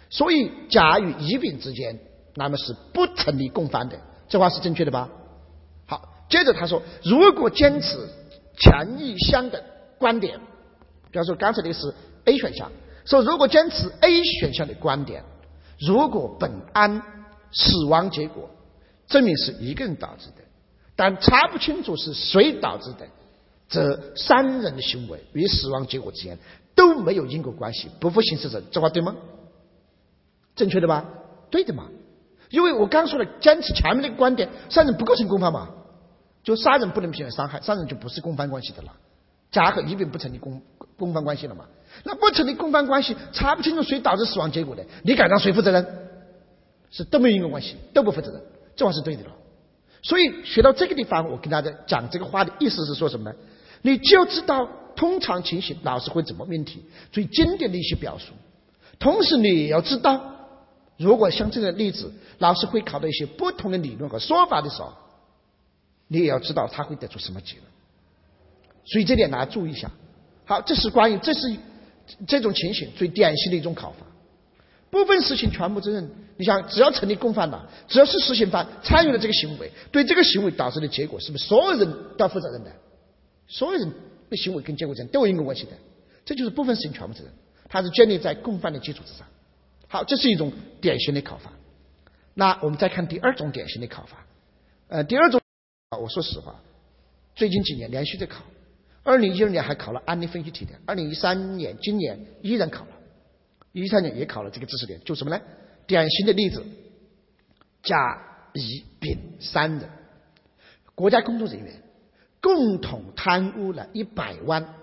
C: 所以甲与乙丙之间那么是不成立共犯的。”这话是正确的吧？好，接着他说：“如果坚持前一项的观点，比方说刚才那个是 A 选项。”说，如果坚持 A 选项的观点，如果本案死亡结果证明是一个人导致的，但查不清楚是谁导致的，则三人的行为与死亡结果之间都没有因果关系，不负刑事责任。这话对吗？正确的吧？对的嘛？因为我刚说了，坚持前面那个观点，杀人不构成共犯嘛，就杀人不能平衡伤害，杀人就不是共犯关系的了，甲和乙丙不成立共共犯关系了嘛？那不成立共犯关系，查不清楚谁导致死亡结果的，你敢让谁负责任？是都没有因果关系，都不负责任，这话是对的了。所以学到这个地方，我跟大家讲这个话的意思是说什么呢？你就知道通常情形老师会怎么命题，最经典的一些表述。同时你也要知道，如果像这个例子，老师会考到一些不同的理论和说法的时候，你也要知道他会得出什么结论。所以这点大家注意一下。好，这是关于这是。这种情形最典型的一种考法，部分实行全部责任。你想，只要成立共犯了，只要是实行犯参与了这个行为，对这个行为导致的结果，是不是所有人都要负责任的？所有人的行为跟结果之间都有因果关系的，这就是部分实行全部责任。它是建立在共犯的基础之上。好，这是一种典型的考法。那我们再看第二种典型的考法。呃，第二种，我说实话，最近几年连续在考。二零一二年还考了案例分析题的，二零一三年今年依然考了，一三年也考了这个知识点，就什么呢？典型的例子，甲、乙、丙三人，国家工作人员共同贪污了一百万，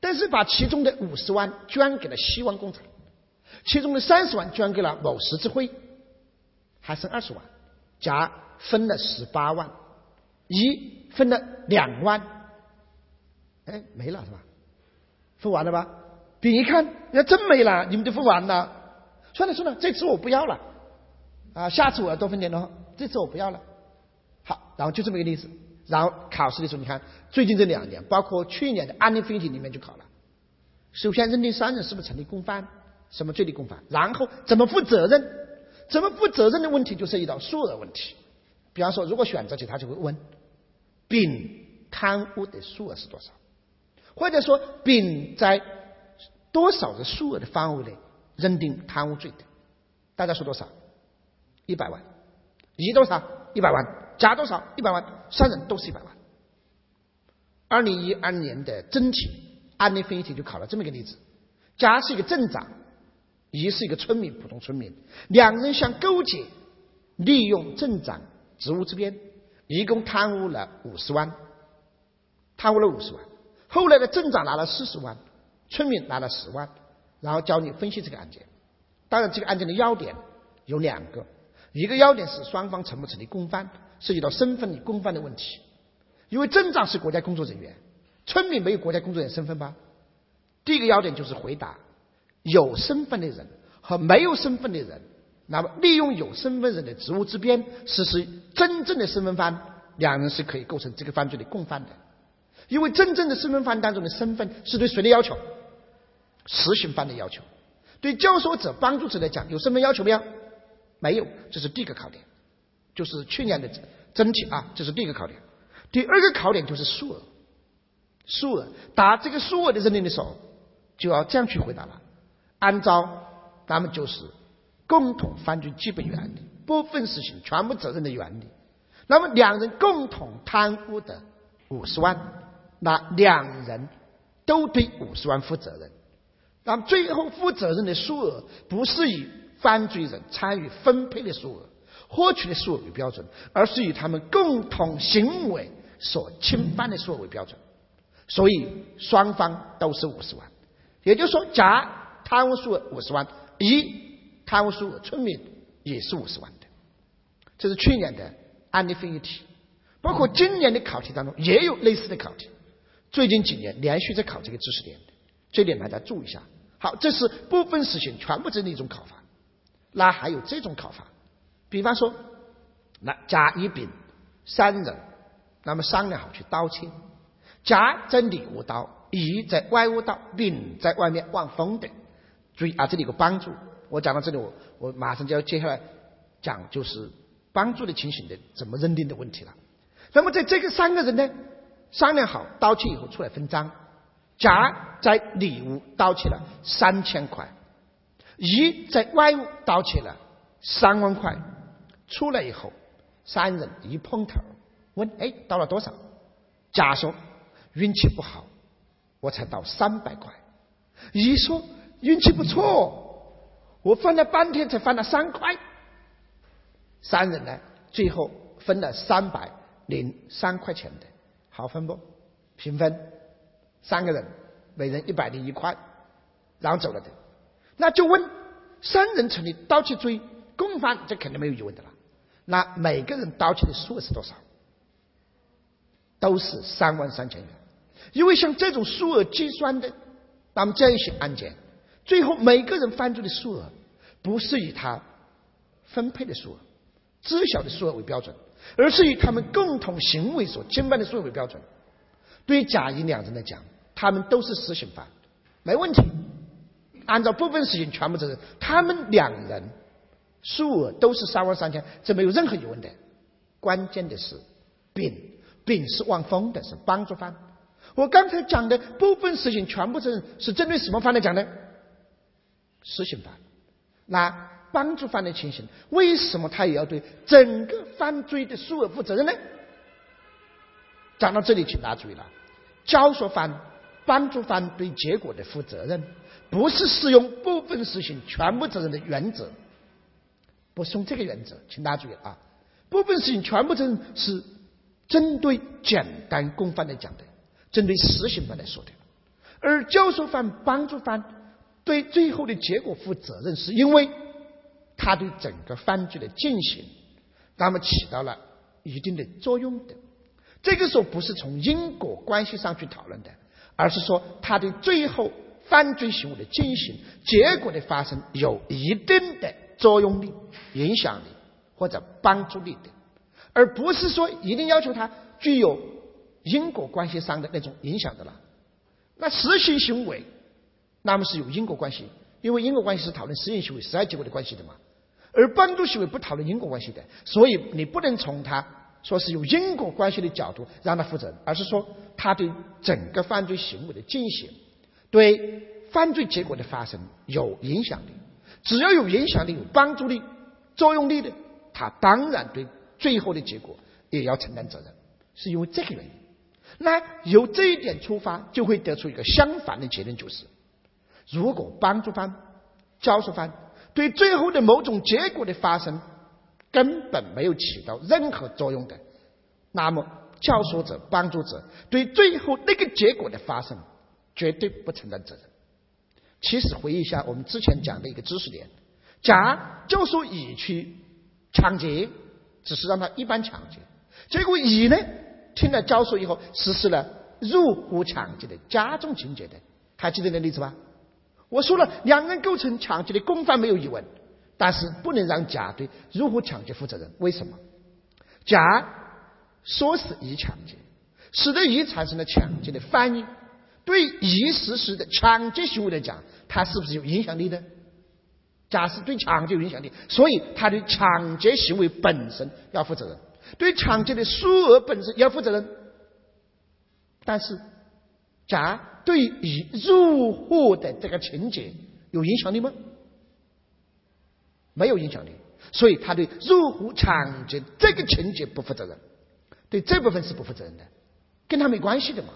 C: 但是把其中的五十万捐给了希望工程，其中的三十万捐给了某十字会，还剩二十万，甲分了十八万，乙分了两万。哎，没了是吧？付完了吧？丙一看，那真没了，你们都付完了。算了算了，这次我不要了。啊，下次我要多分点的话，这次我不要了。好，然后就这么一个例子。然后考试的时候，你看最近这两年，包括去年的案例分析里面就考了。首先认定三人是不是成立共犯，什么罪的共犯，然后怎么负责任，怎么负责任的问题就涉及到数额问题。比方说，如果选择题，他就会问丙贪污的数额是多少。或者说，丙在多少个数额的范围内认定贪污罪的？大家说多少？一百万。乙多少？一百万。甲多少？一百万。三人都是一百万。二零一二年的真题案例分析题就考了这么一个例子：甲是一个镇长，乙是一个村民，普通村民，两人相勾结，利用镇长职务之便，一共贪污了五十万，贪污了五十万。后来的镇长拿了四十万，村民拿了十万，然后教你分析这个案件。当然，这个案件的要点有两个，一个要点是双方成不成立共犯，涉及到身份的共犯的问题。因为镇长是国家工作人员，村民没有国家工作人员身份吧？第一个要点就是回答有身份的人和没有身份的人，那么利用有身份人的职务之便实施真正的身份犯，两人是可以构成这个犯罪的共犯的。因为真正的身份犯当中的身份是对谁的要求？实行犯的要求。对教唆者、帮助者来讲，有身份要求没有？没有，这是第一个考点，就是去年的真题啊，这是第一个考点。第二个考点就是数额，数额打这个数额的认定的时候，就要这样去回答了。按照咱们就是共同犯罪基本原理，部分实行全部责任的原理。那么两人共同贪污的五十万，那两人都对五十万负责任。那么最后负责任的数额不是以犯罪人参与分配的数额、获取的数额为标准，而是以他们共同行为。所侵犯的数额为标准，所以双方都是五十万。也就是说，甲贪污数额五十万，乙贪污数额村民也是五十万的。这是去年的案例分析题，包括今年的考题当中也有类似的考题。最近几年连续在考这个知识点，这点大家注意一下。好，这是部分实行全部责任的一种考法。那还有这种考法，比方说，那甲、乙、丙三人。那么商量好去盗窃，甲在里屋盗，乙在外屋盗，丙在外面望风的。注意啊，这里有个帮助。我讲到这里，我我马上就要接下来讲就是帮助的情形的怎么认定的问题了。那么在这个三个人呢，商量好盗窃以后出来分赃，甲在里屋盗窃了三千块，乙在外屋盗窃了三万块，出来以后三人一碰头。问哎，到了多少？甲说运气不好，我才到三百块。乙说运气不错，我翻了半天才翻了三块。三人呢，最后分了三百零三块钱的，好分不？平分，三个人每人一百零一块，然后走了的。那就问三人成立盗窃罪共犯，这肯定没有疑问的了。那每个人盗窃的数额是多少？都是三万三千元，因为像这种数额计算的，那么这样一些案件，最后每个人犯罪的数额不是以他分配的数额、知晓的数额为标准，而是以他们共同行为所侵犯的数额为标准。对于甲乙两人来讲，他们都是实行犯，没问题。按照部分实行全部责任，他们两人数额都是三万三千，这没有任何疑问的。关键的是丙。丙是望风的，是帮助犯。我刚才讲的部分实行全部责任是针对什么犯来讲的？实行犯。那帮助犯的情形，为什么他也要对整个犯罪的数额负责任呢？讲到这里，请大家注意了：教唆犯、帮助犯对结果的负责任，不是适用部分实行全部责任的原则，不是用这个原则，请大家注意啊！部分实行全部责任是。针对简单共犯来讲的，针对实行犯来说的，而教唆犯、帮助犯对最后的结果负责任，是因为他对整个犯罪的进行，那么起到了一定的作用的。这个时候不是从因果关系上去讨论的，而是说他对最后犯罪行为的进行、结果的发生有一定的作用力、影响力或者帮助力的。而不是说一定要求他具有因果关系上的那种影响的了。那实行行为，那么是有因果关系，因为因果关系是讨论实行行为实害结果的关系的嘛。而帮助行为不讨论因果关系的，所以你不能从他说是有因果关系的角度让他负责任，而是说他对整个犯罪行为的进行，对犯罪结果的发生有影响力。只要有影响力、有帮助力、作用力的，他当然对。最后的结果也要承担责任，是因为这个原因。那由这一点出发，就会得出一个相反的结论，就是如果帮助方、教唆方对最后的某种结果的发生根本没有起到任何作用的，那么教唆者、帮助者对最后那个结果的发生绝对不承担责任。其实回忆一下我们之前讲的一个知识点，甲就说乙去抢劫，只是让他一般抢劫，结果乙呢听了教唆以后实施了入户抢劫的加重情节的，还记得那例子吧？我说了，两人构成抢劫的共犯没有疑问，但是不能让甲对入户抢劫负责任。为什么？甲说是乙抢劫，使得乙产生了抢劫的反应。对乙实施的抢劫行为来讲，他是不是有影响力的？甲是对抢劫有影响力，所以他对抢劫行为本身要负责任，对抢劫的数额本身要负责任。但是甲对乙入户的这个情节有影响力吗？没有影响力，所以他对入户抢劫这个情节不负责任，对这部分是不负责任的，跟他没关系的嘛。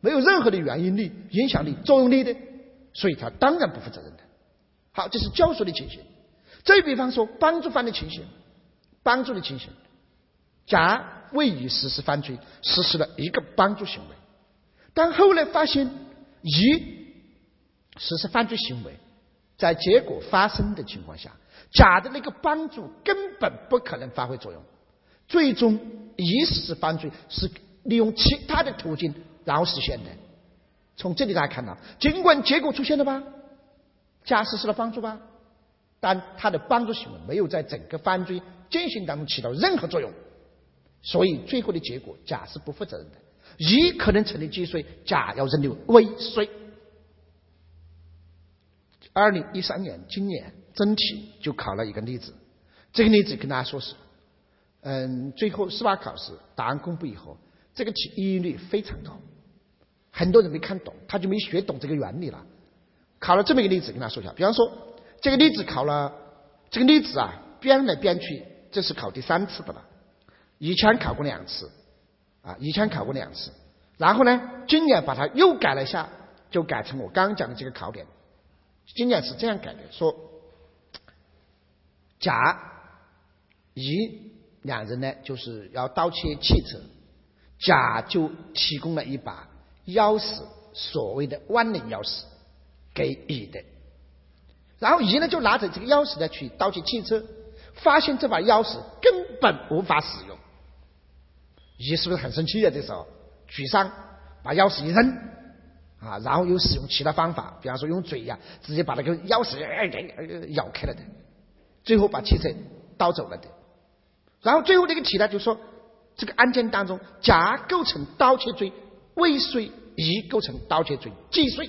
C: 没有任何的原因力、影响力、作用力的，所以他当然不负责任的。好，这是教唆的情形。再比方说，帮助犯的情形，帮助的情形，甲为乙实施犯罪，实施了一个帮助行为，但后来发现乙实施犯罪行为，在结果发生的情况下，甲的那个帮助根本不可能发挥作用，最终乙实施犯罪是利用其他的途径。然后实现的，从这里大家看到，尽管结果出现了吧，甲实施了帮助吧，但他的帮助行为没有在整个犯罪进行当中起到任何作用，所以最后的结果甲是不负责任的。乙可能成立既遂，甲要认定为未遂。二零一三年，今年真题就考了一个例子，这个例子跟大家说是，嗯，最后司法考试答案公布以后，这个题一率非常高。很多人没看懂，他就没学懂这个原理了。考了这么一个例子，跟他说一下。比方说，这个例子考了，这个例子啊，编来编去，这是考第三次的了。以前考过两次，啊，以前考过两次。然后呢，今年把它又改了一下，就改成我刚讲的这个考点。今年是这样改的：说，甲、乙两人呢，就是要盗窃汽车，甲就提供了一把。钥匙，所谓的万能钥匙，给乙的。然后乙呢就拿着这个钥匙呢去盗窃汽车，发现这把钥匙根本无法使用。乙是不是很生气啊？这时候沮丧，把钥匙一扔啊，然后又使用其他方法，比方说用嘴呀，直接把那个钥匙咬开了的，最后把汽车盗走了的。然后最后这个题呢就说，这个案件当中，甲构成盗窃罪。未遂乙构成盗窃罪既遂，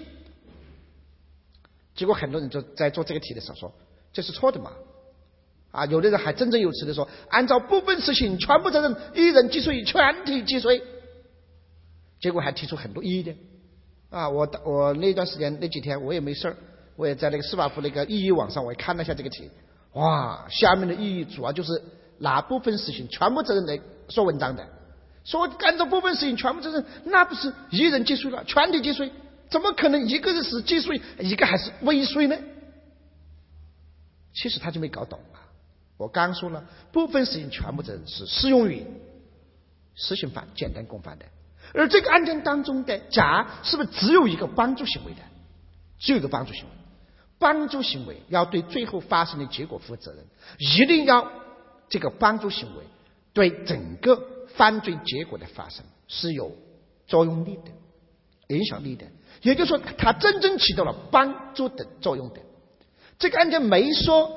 C: 结果很多人就在做这个题的时候说这是错的嘛？啊，有的人还振振有词的说，按照部分实行全部责任，一人既遂，全体既遂。结果还提出很多异议的。啊，我我那段时间那几天我也没事儿，我也在那个司法部那个异议网上我也看了一下这个题。哇，下面的意义主要就是拿部分实行全部责任来说文章的。说按照部分事情全部责任，那不是一人既遂了，全体既遂？怎么可能一个人是既遂，一个还是未遂呢？其实他就没搞懂啊！我刚说了，部分事情全部责任是适用于实行犯、简单共犯的，而这个案件当中的甲是不是只有一个帮助行为的？只有一个帮助行为，帮助行为要对最后发生的结果负责任，一定要这个帮助行为对整个。犯罪结果的发生是有作用力的、影响力的，也就是说，它真正起到了帮助的作用的。这个案件没说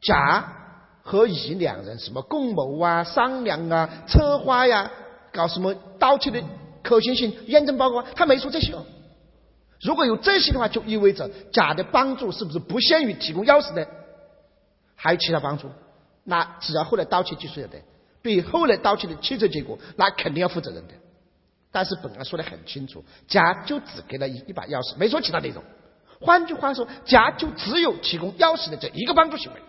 C: 甲和乙两人什么共谋啊、商量啊、策划呀、搞什么盗窃的可行性验证报告，他没说这些。如果有这些的话，就意味着甲的帮助是不是不限于提供钥匙的，还有其他帮助？那只要后来盗窃技术了的。对后来盗窃的汽车结果，那肯定要负责任的。但是本案说的很清楚，甲就只给了一一把钥匙，没说其他内容。换句话说，甲就只有提供钥匙的这一个帮助行为。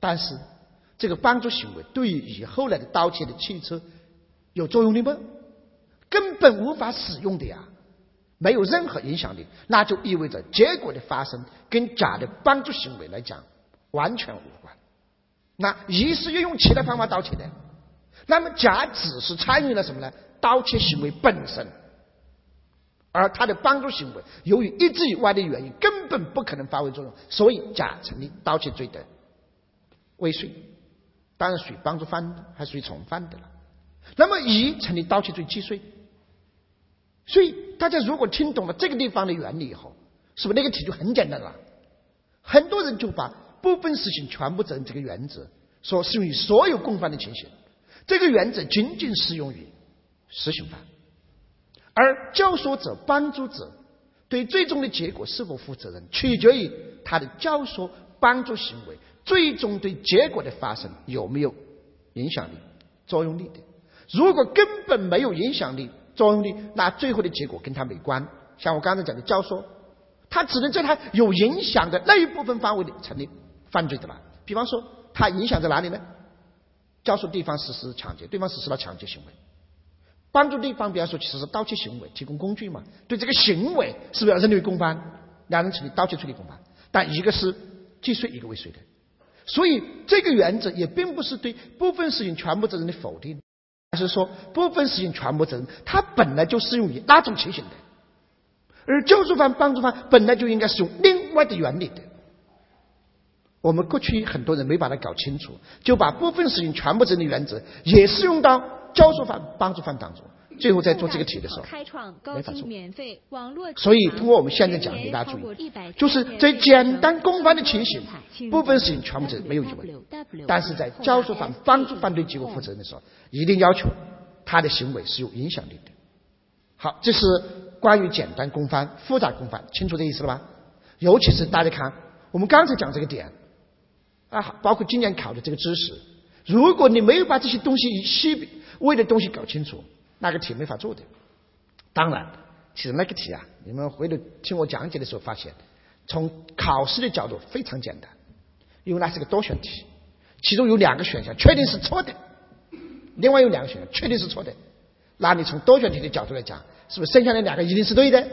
C: 但是这个帮助行为对于以后来的盗窃的汽车有作用力吗？根本无法使用的呀，没有任何影响力。那就意味着结果的发生跟甲的帮助行为来讲完全无关。那乙是运用其他方法盗窃的，那么甲只是参与了什么呢？盗窃行为本身，而他的帮助行为由于一致以外的原因根本不可能发挥作用，所以甲成立盗窃罪的未遂，当然属于帮助犯，还属于从犯的了。那么乙成立盗窃罪既遂，所以大家如果听懂了这个地方的原理以后，是不是那个题就很简单了？很多人就把部分实行全部责任这个原则说适用于所有共犯的情形，这个原则仅仅适用于实行犯，而教唆者、帮助者对最终的结果是否负责任，取决于他的教唆、帮助行为最终对结果的发生有没有影响力、作用力的。如果根本没有影响力、作用力，那最后的结果跟他没关。像我刚才讲的教唆，他只能在他有影响的那一部分范围里成立犯罪的了。比方说，他影响在哪里呢？教唆对方实施抢劫，对方实施了抢劫行为；帮助对方，比方说实施盗窃行为，提供工具嘛。对这个行为是不是要认定为共犯？两人成立盗窃罪的共犯，但一个是既遂，一个未遂的。所以这个原则也并不是对部分事情全部责任的否定。是说部分实行全部责任，它本来就适用于哪种情形的，而救助犯、帮助犯本来就应该是用另外的原理的。我们过去很多人没把它搞清楚，就把部分实行全部责任的原则也适用到教助犯、帮助犯当中。最后在做这个题的时候，
A: 开创高清免费网络。
C: 所以通过我们现在讲给大家注意，就是在简单公犯的情形，部分事情全部责任没有疑问。但是在教唆犯、帮助犯罪结果负责任的时候，一定要求他的行为是有影响力的。好，这是关于简单公犯、复杂公犯，清楚这意思了吧？尤其是大家看，我们刚才讲这个点啊，包括今年考的这个知识，如果你没有把这些东西细微的东西搞清楚。那个题没法做的。当然，其实那个题啊，你们回头听我讲解的时候发现，从考试的角度非常简单，因为那是个多选题，其中有两个选项确定是错的，另外有两个选项确定是错的。那你从多选题的角度来讲，是不是剩下的两个一定是对的？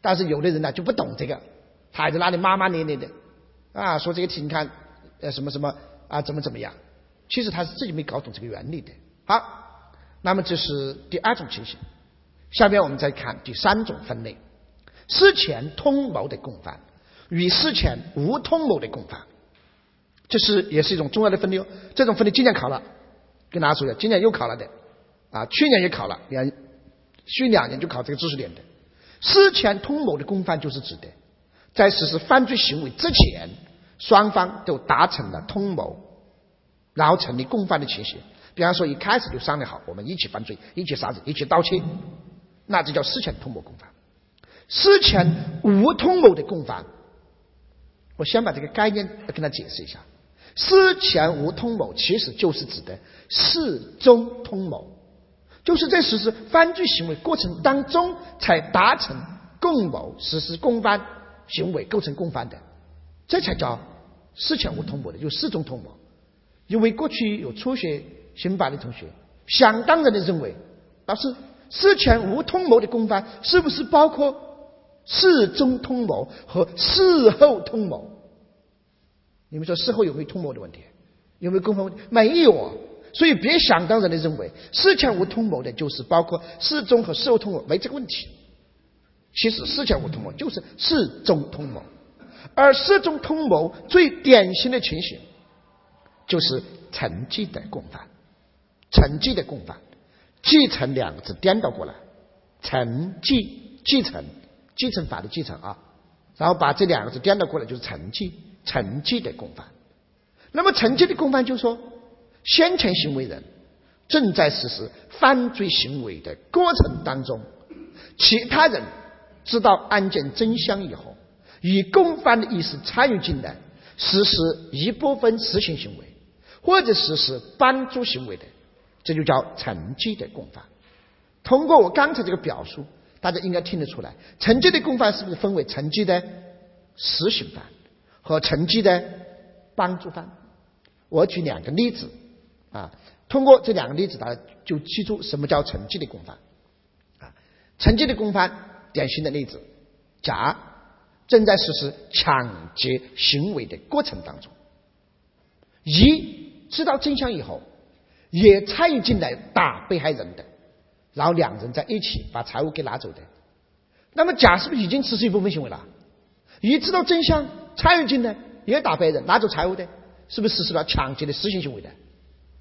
C: 但是有的人呢就不懂这个，他还在那里骂骂咧咧的啊，说这个题你看呃什么什么啊怎么怎么样，其实他是自己没搞懂这个原理的。好。那么这是第二种情形，下面我们再看第三种分类：事前通谋的共犯与事前无通谋的共犯。这是也是一种重要的分类。这种分类今年考了，跟大家说一下，今年又考了的啊，去年也考了，两续两年就考这个知识点的。事前通谋的共犯就是指的，在实施犯罪行为之前，双方都达成了通谋，然后成立共犯的情形。比方说，一开始就商量好，我们一起犯罪，一起杀人，一起盗窃，那就叫事前通谋共犯。事前无通谋的共犯，我先把这个概念跟他解释一下。事前无通谋，其实就是指的事中通谋，就是在实施犯罪行为过程当中才达成共谋，实施共犯行为构成共犯的，这才叫事前无通谋的，就事中通谋。因为过去有初学。刑法的同学想当然的认为，老师事前无通谋的公犯是不是包括事中通谋和事后通谋？你们说事后有没有通谋的问题？有没有公犯问题？没有啊，所以别想当然的认为事前无通谋的就是包括事中和事后通谋，没这个问题。其实事前无通谋就是事中通谋，而事中通谋最典型的情形就是成绩的共犯。承继的共犯，继承两个字颠倒过来，承继继承继承法的继承啊，然后把这两个字颠倒过来就是承继承继的共犯。那么承继的共犯就是说，先前行为人正在实施犯罪行为的过程当中，其他人知道案件真相以后，以共犯的意思参与进来，实施一部分实行行为，或者实施帮助行为的。这就叫承继的共犯。通过我刚才这个表述，大家应该听得出来，承继的共犯是不是分为承继的实行犯和承继的帮助犯？我举两个例子啊，通过这两个例子，大家就记住什么叫承继的共犯啊。承继的共犯典型的例子：甲正在实施抢劫行为的过程当中，乙知道真相以后。也参与进来打被害人的，然后两人在一起把财物给拿走的，那么甲是不是已经实施一部分行为了？乙知道真相，参与进来，也打被害人，拿走财物的，是不是实施了抢劫的实行行为的？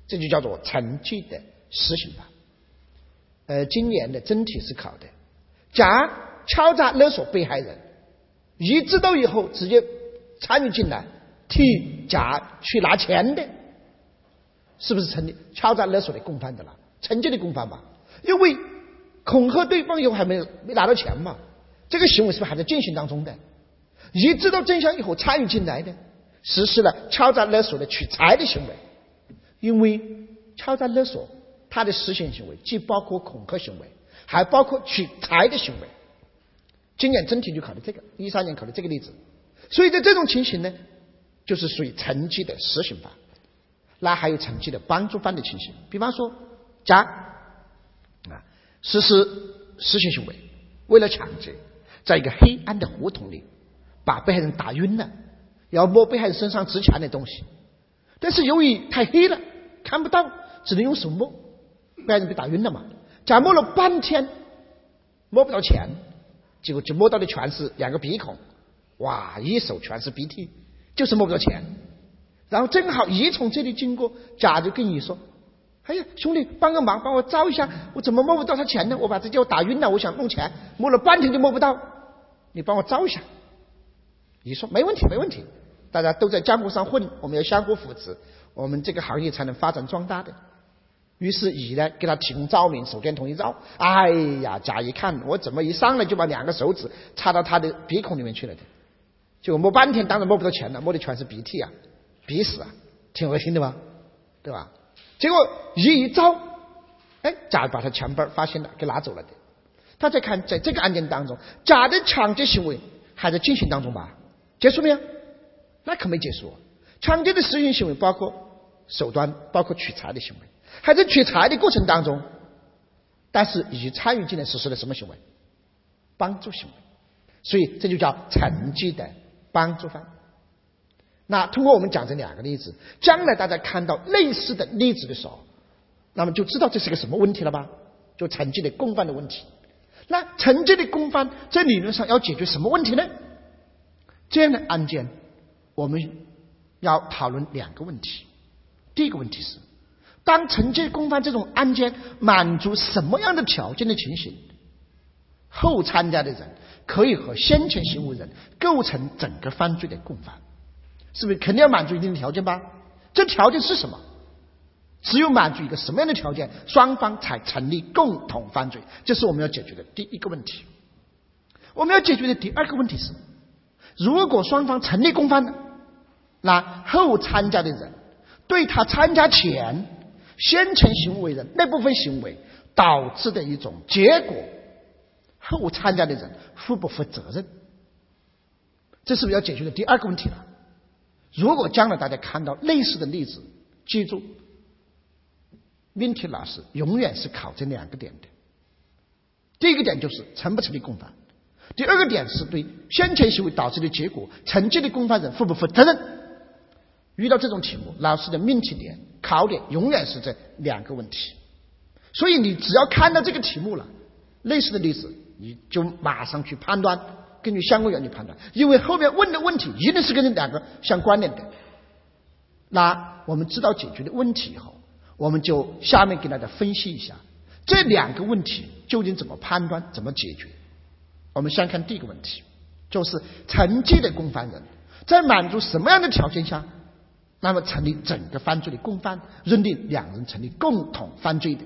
C: 这就叫做惩戒的实行法。呃，今年的真题是考的，甲敲诈勒索被害人，乙知道以后直接参与进来，替甲去拿钱的，是不是成立敲诈勒索的共犯的了？惩戒的共犯吧？因为恐吓对方以后还没有没拿到钱嘛，这个行为是不是还在进行当中的？一知道真相以后参与进来的，实施了敲诈勒索的取财的行为，因为敲诈勒索。他的实行行为既包括恐吓行为，还包括取财的行为。今年真题就考的这个，一三年考的这个例子。所以在这种情形呢，就是属于成绩的实行法。那还有惩戒的帮助犯的情形，比方说甲啊实施实行行为，为了抢劫，在一个黑暗的胡同里把被害人打晕了，要摸被害人身上值钱的东西，但是由于太黑了看不到，只能用手摸。被害人被打晕了嘛？假摸了半天，摸不到钱，结果就摸到的全是两个鼻孔，哇，一手全是鼻涕，就是摸不到钱。然后正好乙从这里经过，甲就跟乙说：“哎呀，兄弟，帮个忙，帮我照一下，我怎么摸不到他钱呢？我把这叫打晕了，我想弄钱，摸了半天就摸不到，你帮我照一下。”乙说：“没问题，没问题，大家都在江湖上混，我们要相互扶持，我们这个行业才能发展壮大的。”于是乙呢给他提供照明，手电筒一照，哎呀，甲一看，我怎么一上来就把两个手指插到他的鼻孔里面去了的？结果摸半天，当然摸不到钱了，摸的全是鼻涕啊，鼻屎啊，挺恶心的吧？对吧？结果乙一招，哎，甲把他钱包发现了，给拿走了的。大家看，在这个案件当中，甲的抢劫行为还在进行当中吧？结束没有？那可没结束。抢劫的实行行为包括手段，包括取财的行为。还在取财的过程当中，但是已经参与进来实施了什么行为？帮助行为，所以这就叫惩戒的帮助犯。那通过我们讲这两个例子，将来大家看到类似的例子的时候，那么就知道这是个什么问题了吧？就惩戒的共犯的问题。那惩戒的共犯在理论上要解决什么问题呢？这样的案件，我们要讨论两个问题。第一个问题是。当惩戒共犯这种案件满足什么样的条件的情形，后参加的人可以和先前行为人构成整个犯罪的共犯，是不是肯定要满足一定的条件吧？这条件是什么？只有满足一个什么样的条件，双方才成立共同犯罪？这是我们要解决的第一个问题。我们要解决的第二个问题是：如果双方成立共犯呢？那后参加的人对他参加前。先前行为人那部分行为导致的一种结果，后参加的人负不负责任？这是不是要解决的第二个问题了？如果将来大家看到类似的例子，记住，命题老师永远是考这两个点的。第一个点就是成不成立共犯，第二个点是对先前行为导致的结果，曾经的共犯人负不负责任？遇到这种题目，老师的命题点。考点永远是这两个问题，所以你只要看到这个题目了，类似的例子，你就马上去判断，根据相关原理判断，因为后面问的问题一定是跟这两个相关联的。那我们知道解决的问题以后，我们就下面给大家分析一下这两个问题究竟怎么判断、怎么解决。我们先看第一个问题，就是曾经的共犯人在满足什么样的条件下？那么成立整个犯罪的共犯，认定两人成立共同犯罪的，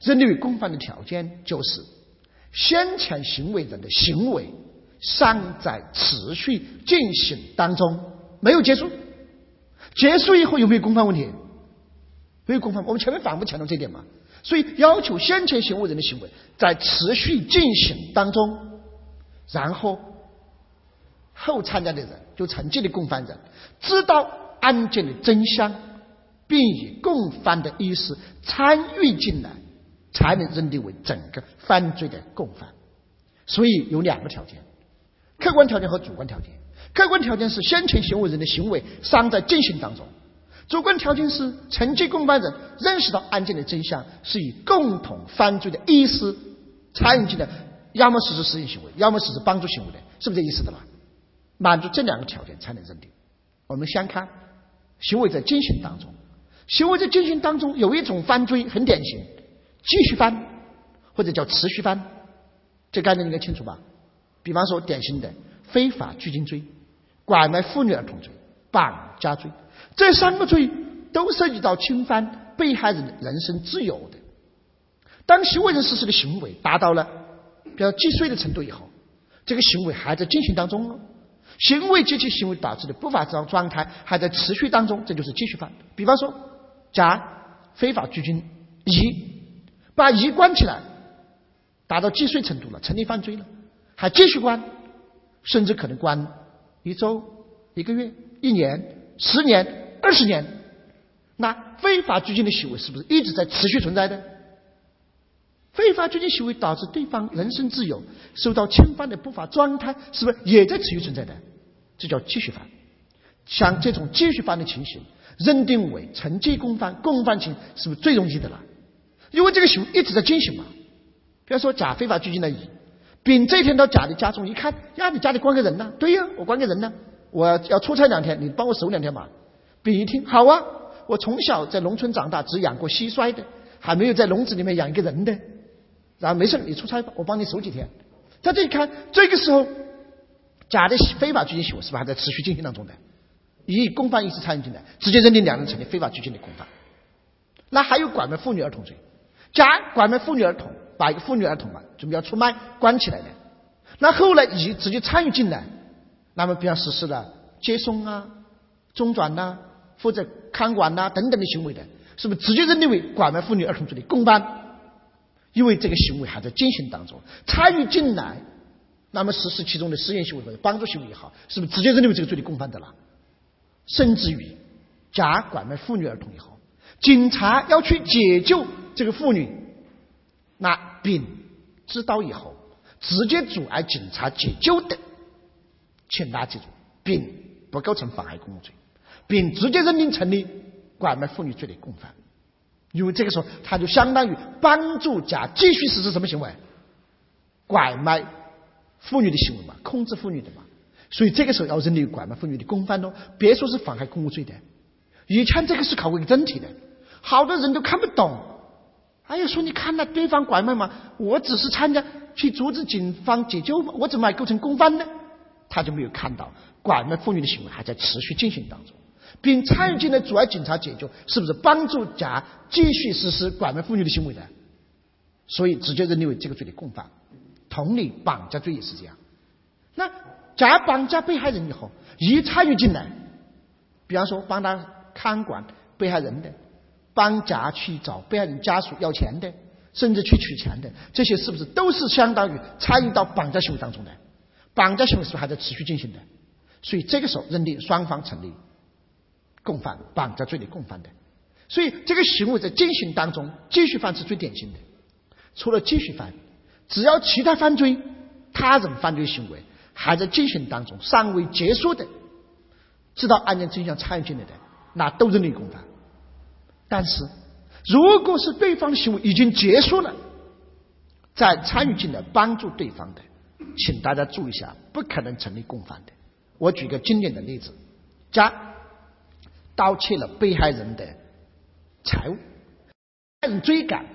C: 认定为共犯的条件就是先前行为人的行为尚在持续进行当中，没有结束。结束以后有没有共犯问题？没有共犯，我们前面反复强调这一点嘛。所以要求先前行为人的行为在持续进行当中，然后后参加的人就曾经的共犯人知道。案件的真相，并以共犯的意思参与进来，才能认定为整个犯罪的共犯。所以有两个条件：客观条件和主观条件。客观条件是先前行为人的行为尚在进行当中；主观条件是曾经共犯人认识到案件的真相，是以共同犯罪的意思参与进来，要么实施实行行为，要么实施帮助行为的，是不是这意思的吧？满足这两个条件才能认定。我们先看行为在进行当中，行为在进行当中有一种犯罪很典型，继续犯或者叫持续犯，这概念应该清楚吧？比方说典型的非法拘禁罪、拐卖妇女儿童罪、绑架罪，这三个罪都涉及到侵犯被害人人身自由的。当行为人实施的行为达到了比较既遂的程度以后，这个行为还在进行当中哦。行为及其行为导致的不法状状态还在持续当中，这就是继续犯。比方说，甲非法拘禁乙，把乙关起来，达到既遂程度了，成立犯罪了，还继续关，甚至可能关一周、一个月、一年、十年、二十年。那非法拘禁的行为是不是一直在持续存在的？非法拘禁行为导致对方人身自由受到侵犯的不法状态，是不是也在持续存在的？这叫继续犯。像这种继续犯的情形，认定为承继共犯、共犯情，是不是最容易的了？因为这个行为一直在进行嘛。比方说，甲非法拘禁了乙，丙这天到甲的家中一看，呀，你家里关个人呢？对呀，我关个人呢，我要出差两天，你帮我守两天嘛。丙一听，好啊，我从小在农村长大，只养过蟋蟀的，还没有在笼子里面养一个人的。然后没事，你出差吧，我帮你守几天。他这一看，这个时候，甲的非法拘禁行为是不是还在持续进行当中的？以共犯一起参与进来，直接认定两人成立非法拘禁的共犯。那还有拐卖妇女儿童罪，甲拐卖妇女儿童，把一个妇女儿童嘛，准备要出卖，关起来的。那后来乙直接参与进来，那么比方实施了接送啊、中转呐、负责看管呐等等的行为的，是不是直接认定为拐卖妇女儿童罪的共犯？因为这个行为还在进行当中，参与进来，那么实施其中的实验行为或者帮助行为也好，是不是直接认定为这个罪的共犯的了？甚至于，甲拐卖妇女儿童以后，警察要去解救这个妇女，那丙知道以后，直接阻碍警察解救的，请大家记住，丙不构成妨害公务罪，丙直接认定成立拐卖妇女罪的共犯。因为这个时候，他就相当于帮助甲继续实施什么行为？拐卖妇女的行为嘛，控制妇女的嘛。所以这个时候要认定拐卖妇女的共犯哦，别说是妨害公务罪的。以前这个是考过一个真题的，好多人都看不懂。哎呀，说你看那对方拐卖嘛，我只是参加去阻止警方解救，我怎么还构成共犯呢？他就没有看到拐卖妇女的行为还在持续进行当中。并参与进来阻碍警察解救，是不是帮助甲继续实施拐卖妇女的行为的？所以直接认定为这个罪的共犯。同理，绑架罪也是这样。那甲绑架被害人以后，乙参与进来，比方说帮他看管被害人的，帮甲去找被害人家属要钱的，甚至去取钱的，这些是不是都是相当于参与到绑架行为当中的？绑架行为是不是还在持续进行的？所以这个时候认定双方成立。共犯绑架罪的共犯的，所以这个行为在进行当中，继续犯是最典型的。除了继续犯，只要其他犯罪、他人犯罪行为还在进行当中，尚未结束的，知道案件真相参与进来的，那都认定共犯。但是，如果是对方的行为已经结束了，再参与进来帮助对方的，请大家注意一下，不可能成立共犯的。我举个经典的例子，甲。盗窃了被害人的财物，被人追赶，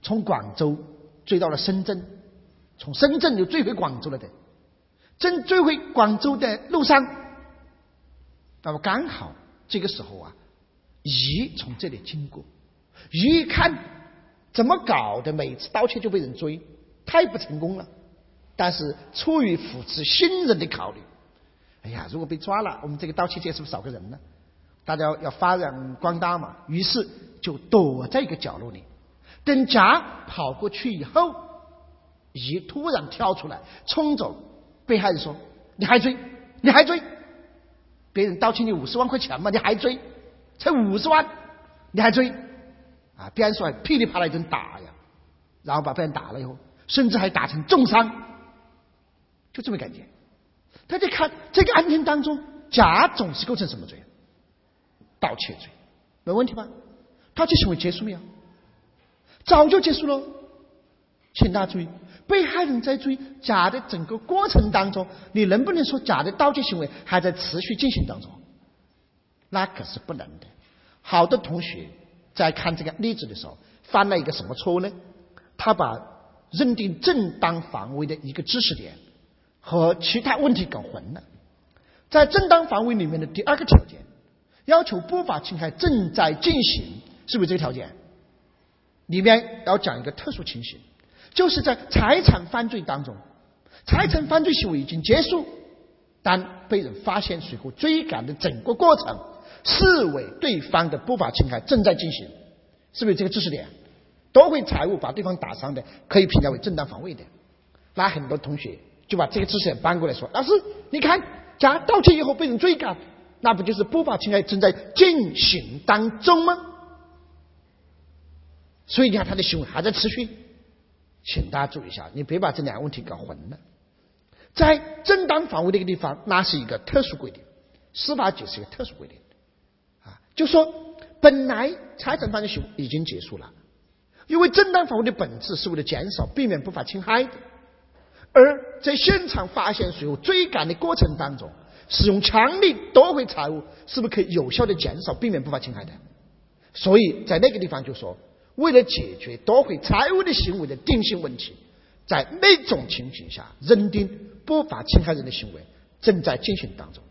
C: 从广州追到了深圳，从深圳又追回广州了的。正追回广州的路上，那么刚好这个时候啊，乙从这里经过，乙一看怎么搞的，每次盗窃就被人追，太不成功了。但是出于扶持新人的考虑，哎呀，如果被抓了，我们这个盗窃界是不是少个人呢？大家要发扬光大嘛，于是就躲在一个角落里，等甲跑过去以后，乙突然跳出来冲走，被害人说：“你还追？你还追？别人盗窃你五十万块钱嘛，你还追？才五十万，你还追？啊！别人说噼里啪啦一顿打呀，然后把别人打了以后，甚至还打成重伤，就这么感觉。大家看这个案件当中，甲总是构成什么罪？盗窃罪，没问题吧？盗窃行为结束没有？早就结束了。请大家注意，被害人在追甲的整个过程当中，你能不能说甲的盗窃行为还在持续进行当中？那可是不能的。好多同学在看这个例子的时候，犯了一个什么错误呢？他把认定正当防卫的一个知识点和其他问题搞混了。在正当防卫里面的第二个条件，要求不法侵害正在进行，是不是这个条件？里面要讲一个特殊情形。就是在财产犯罪当中，财产犯罪行为已经结束，但被人发现随后追赶的整个过程，视为对方的不法侵害正在进行，是不是这个知识点？夺回财物把对方打伤的，可以评价为正当防卫的。那很多同学就把这个知识点搬过来说：“老师，你看，甲盗窃以后被人追赶，那不就是不法侵害正在进行当中吗？所以你看他的行为还在持续。”请大家注意一下，你别把这两个问题搞混了。在正当防卫这个地方，那是一个特殊规定，司法解释一个特殊规定，就说本来财产犯罪行为已经结束了，因为正当防卫的本质是为了减少、避免不法侵害的，而在现场发现随后追赶的过程当中，使用强力夺回财物，是不是可以有效的减少、避免不法侵害的？所以在那个地方就说。为了解决夺回财物的行为的定性问题，在那种情形下，认定不法侵害人的行为正在进行当中，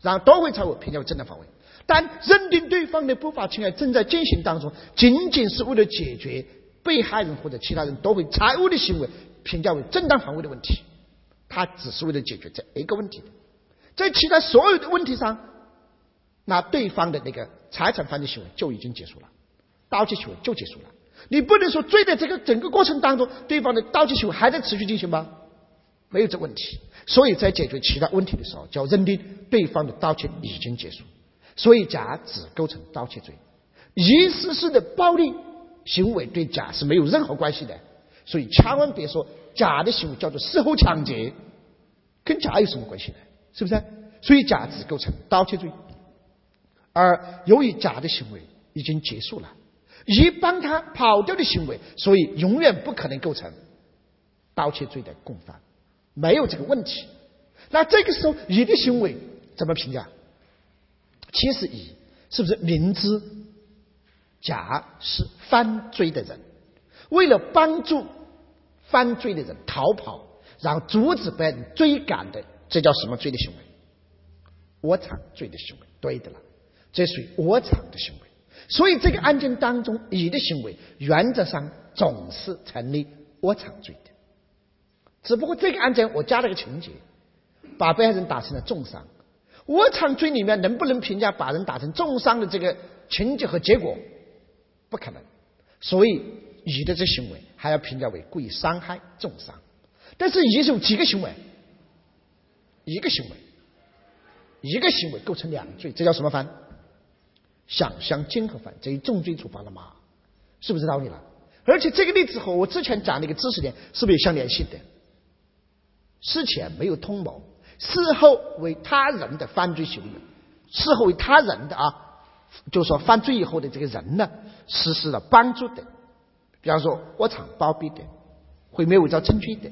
C: 让夺回财物评价为正当防卫。但认定对方的不法侵害正在进行当中，仅仅是为了解决被害人或者其他人夺回财物的行为评价为正当防卫的问题，他只是为了解决这一个问题，在其他所有的问题上，那对方的那个财产犯罪行为就已经结束了。盗窃行为就结束了，你不能说追的这个整个过程当中，对方的盗窃行为还在持续进行吗？没有这问题，所以在解决其他问题的时候，就要认定对方的盗窃已经结束，所以甲只构成盗窃罪，一实施的暴力行为对甲是没有任何关系的，所以千万别说甲的行为叫做事后抢劫，跟甲有什么关系呢？是不是？所以甲只构成盗窃罪，而由于甲的行为已经结束了。乙帮他跑掉的行为，所以永远不可能构成盗窃罪的共犯，没有这个问题。那这个时候，乙的行为怎么评价？其实乙是不是明知甲是犯罪的人，为了帮助犯罪的人逃跑，然后阻止被人追赶的，这叫什么罪的行为？窝藏罪的行为，对的了，这属于窝藏的行为。所以这个案件当中，乙的行为原则上总是成立窝藏罪的。只不过这个案件我加了个情节，把被害人打成了重伤。窝藏罪里面能不能评价把人打成重伤的这个情节和结果？不可能。所以乙的这行为还要评价为故意伤害重伤。但是乙有几个行为？一个行为，一个行为构成两罪，这叫什么犯？想象竞合犯，这一重罪处罚了吗？是不是道理了？而且这个例子和我之前讲的一个知识点是不是有相联系的？事前没有通谋，事后为他人的犯罪行为，事后为他人的啊，就说犯罪以后的这个人呢，实施了帮助的，比方说窝藏包庇的，毁灭伪造证据的，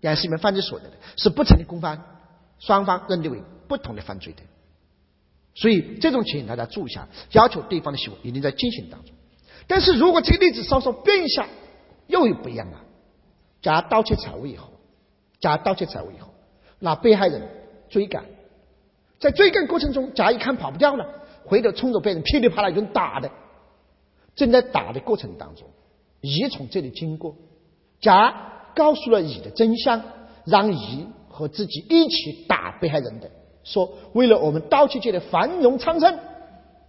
C: 掩饰你们犯罪所得的，是不成立共犯，双方认定为不同的犯罪的。所以这种情形大家注意一下，要求对方的行为一定在进行当中。但是如果这个例子稍稍变一下，又有不一样了。假盗窃财物以后，假盗窃财物以后，那被害人追赶，在追赶过程中，甲一看跑不掉了，回头冲着被人噼里啪啦一顿打的。正在打的过程当中，乙从这里经过，甲告诉了乙的真相，让乙和自己一起打被害人的。说为了我们盗窃界的繁荣昌盛，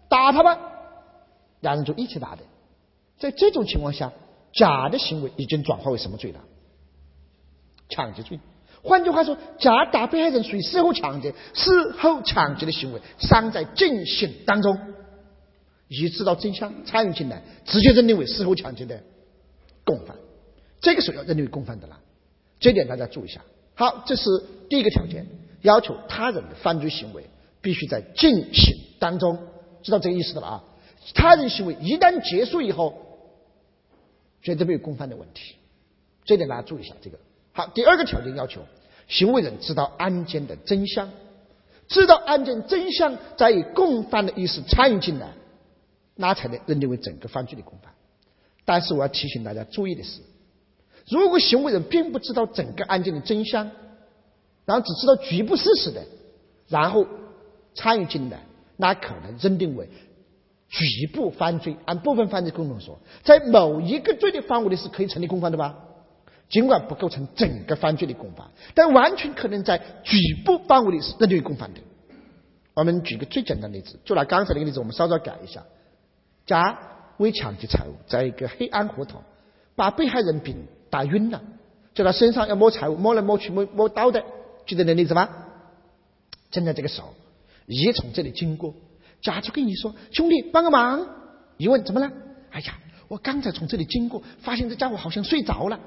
C: 打他吧，两人就一起打的。在这种情况下，甲的行为已经转化为什么罪了？抢劫罪。换句话说，甲打被害人属于事后抢劫，事后抢劫的行为尚在进行当中。已知道真相，参与进来，直接认定为事后抢劫的共犯。这个时候要认定为共犯的了。这点大家注意一下。好，这是第一个条件。要求他人的犯罪行为必须在进行当中，知道这个意思的了啊！他人行为一旦结束以后，绝对没有共犯的问题。这点大家注意一下。这个好，第二个条件要求，行为人知道案件的真相，知道案件真相，再以共犯的意思参与进来，那才能认定为整个犯罪的共犯。但是我要提醒大家注意的是，如果行为人并不知道整个案件的真相，然后只知道局部事实的，然后参与进来，那可能认定为局部犯罪。按部分犯罪共同说，在某一个罪的范围内是可以成立共犯的吧？尽管不构成整个犯罪的共犯，但完全可能在局部范围内是认定为共犯的。我们举个最简单的例子，就拿刚才那个例子，我们稍稍改一下：甲为抢劫财物，在一个黑暗胡同把被害人丙打晕了，在他身上要摸财物，摸来摸去摸摸刀的。记得那例子吗？正在这个时候，乙从这里经过，甲就跟乙说：“兄弟，帮个忙。”乙问：“怎么了？”“哎呀，我刚才从这里经过，发现这家伙好像睡着了。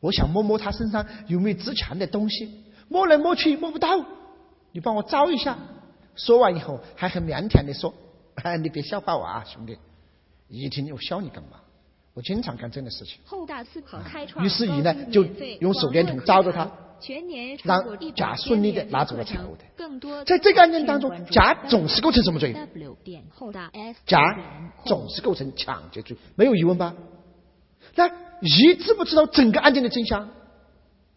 C: 我想摸摸他身上有没有值钱的东西，摸来摸去摸不到。你帮我招一下。”说完以后，还很腼腆的说：“哎 [LAUGHS] 你别笑话我啊，兄弟。”一听我笑你干嘛？我经常干这样的事情。
A: 后大四好开创。
C: 于是乙呢，就用手电筒照着他。
A: 全年
C: 让甲顺利的拿走了财物的，更多在这个案件当中，甲总是构成什么罪？甲总是构成抢劫罪，没有疑问吧？那乙知不知道整个案件的真相？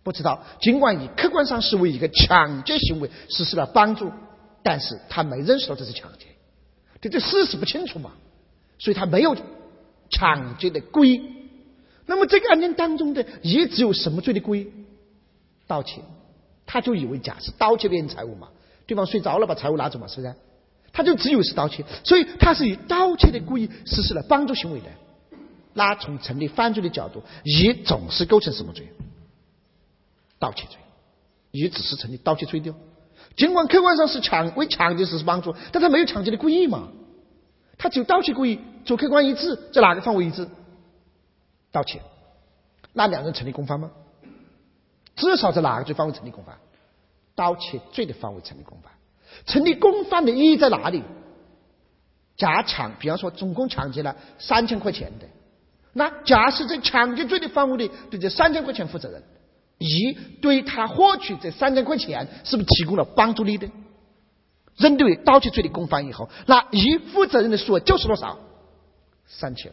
C: 不知道。尽管乙客观上是为一个抢劫行为实施了帮助，但是他没认识到这是抢劫，对这事实不清楚嘛，所以他没有抢劫的故意。那么这个案件当中的乙只有什么罪的故意？盗窃，他就以为甲是盗窃别人财物嘛，对方睡着了把财物拿走嘛，是不是？他就只有是盗窃，所以他是以盗窃的故意实施了帮助行为的。那从成立犯罪的角度，乙总是构成什么罪？盗窃罪，乙只是成立盗窃罪的。尽管客观上是抢为抢劫实施帮助，但他没有抢劫的故意嘛，他只有盗窃故意，主客观一致，在哪个范围一致？盗窃，那两人成立共犯吗？至少在哪个罪范围成立共犯？盗窃罪的范围成立共犯。成立共犯的意义在哪里？假抢，比方说总共抢劫了三千块钱的，那甲是在抢劫罪的范围内对这三千块钱负责任，乙对他获取这三千块钱是不是提供了帮助力的？认定为盗窃罪的共犯以后，那乙负责任的数额就是多少？三千。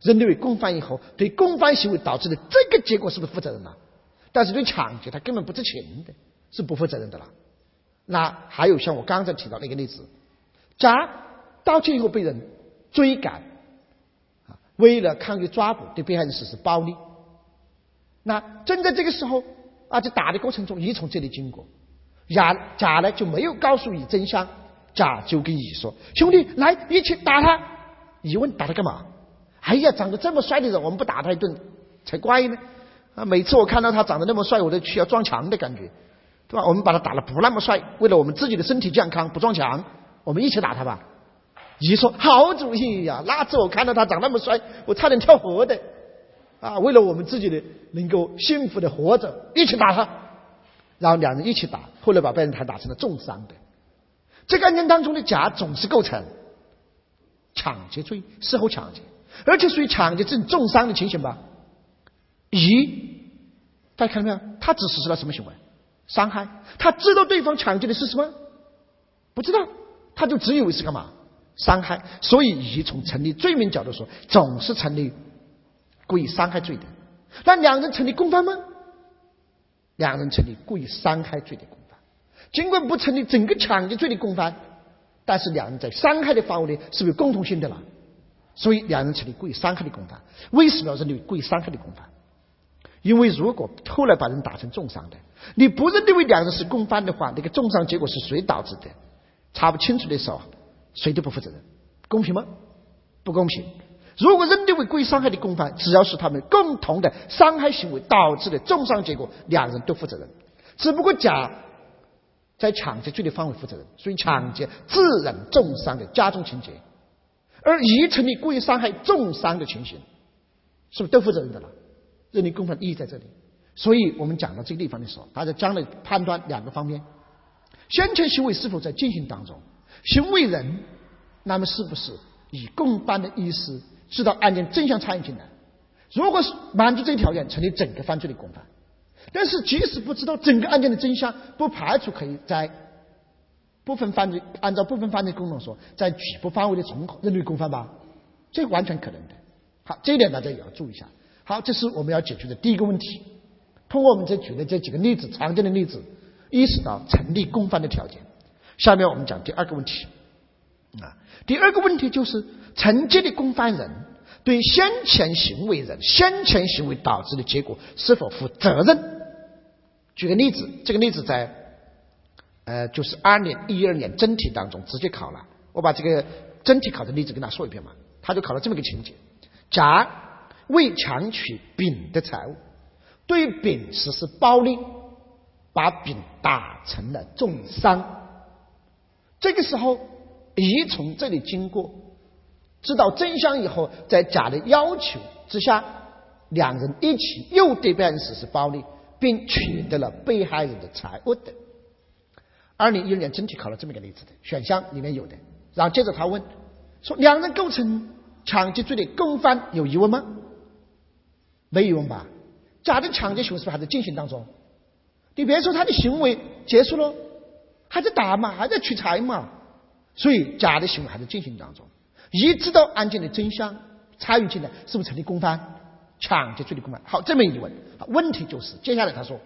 C: 认定为共犯以后，对共犯行为导致的这个结果是不是负责任了？但是对抢劫他根本不知情的，是不负责任的了。那还有像我刚才提到那个例子，甲盗窃以后被人追赶，为了抗拒抓捕，对被害人实施暴力。那正在这个时候，啊，在打的过程中，乙从这里经过，甲甲呢就没有告诉乙真相，甲就跟乙说：“兄弟，来一起打他。”乙问：“打他干嘛？”哎呀，长得这么帅的人，我们不打他一顿才怪呢。啊！每次我看到他长得那么帅，我都需要撞墙的感觉，对吧？我们把他打得不那么帅，为了我们自己的身体健康，不撞墙，我们一起打他吧。乙说好主意呀！那次我看到他长那么帅，我差点跳河的。啊！为了我们自己的能够幸福的活着，一起打他。然后两人一起打，后来把被人还打成了重伤的。这个案件当中的甲总是构成抢劫罪，事后抢劫，而且属于抢劫这种重伤的情形吧。乙，大家看到没有？他只实施了什么行为？伤害。他知道对方抢劫的是什么？不知道，他就只以为是干嘛？伤害。所以乙从成立罪名角度说，总是成立故意伤害罪的。那两人成立共犯吗？两人成立故意伤害罪的共犯。尽管不成立整个抢劫罪的共犯，但是两人在伤害的范围内是有共同性的了。所以两人成立故意伤害的共犯。为什么要认定为故意伤害的共犯？因为如果后来把人打成重伤的，你不认定为两人是共犯的话，那个重伤结果是谁导致的？查不清楚的时候，谁都不负责任，公平吗？不公平。如果认定为故意伤害的共犯，只要是他们共同的伤害行为导致的重伤结果，两人都负责任。只不过甲在抢劫罪的范围负责任，所以抢劫致人重伤的加重情节，而乙成立故意伤害重伤的情形，是不是都负责任的了？认定共犯意义在这里，所以我们讲到这个地方的时候，大家将来判断两个方面：先前行为是否在进行当中，行为人那么是不是以共犯的意思知道案件真相参与进来？如果是满足这个条件，成立整个犯罪的共犯。但是即使不知道整个案件的真相，不排除可以在部分犯罪按照部分犯罪功能说，在局部范围的从认定共犯吧，这完全可能的。好，这一点大家也要注意一下。好，这是我们要解决的第一个问题。通过我们这举的这几个例子，常见的例子，意识到成立共犯的条件。下面我们讲第二个问题。啊，第二个问题就是承接的公犯人对先前行为人先前行为导致的结果是否负责任？举个例子，这个例子在呃，就是二零一二年真题当中直接考了。我把这个真题考的例子跟他说一遍嘛，他就考了这么个情节：甲为强取丙的财物，对丙实施暴力，把丙打成了重伤。这个时候，乙从这里经过，知道真相以后，在甲的要求之下，两人一起又对被害人实施暴力。并取得了被害人的财物等。二零一二年真题考了这么一个例子的选项里面有的，然后接着他问说：两人构成抢劫罪的共犯有疑问吗？没疑问吧？甲的抢劫行为是不是还在进行当中？你别说他的行为结束了，还在打嘛，还在取财嘛，所以甲的行为还在进行当中。一知道案件的真相，参与进来是不是成立共犯？抢劫罪的共犯，好，这么一问，问题就是接下来他说，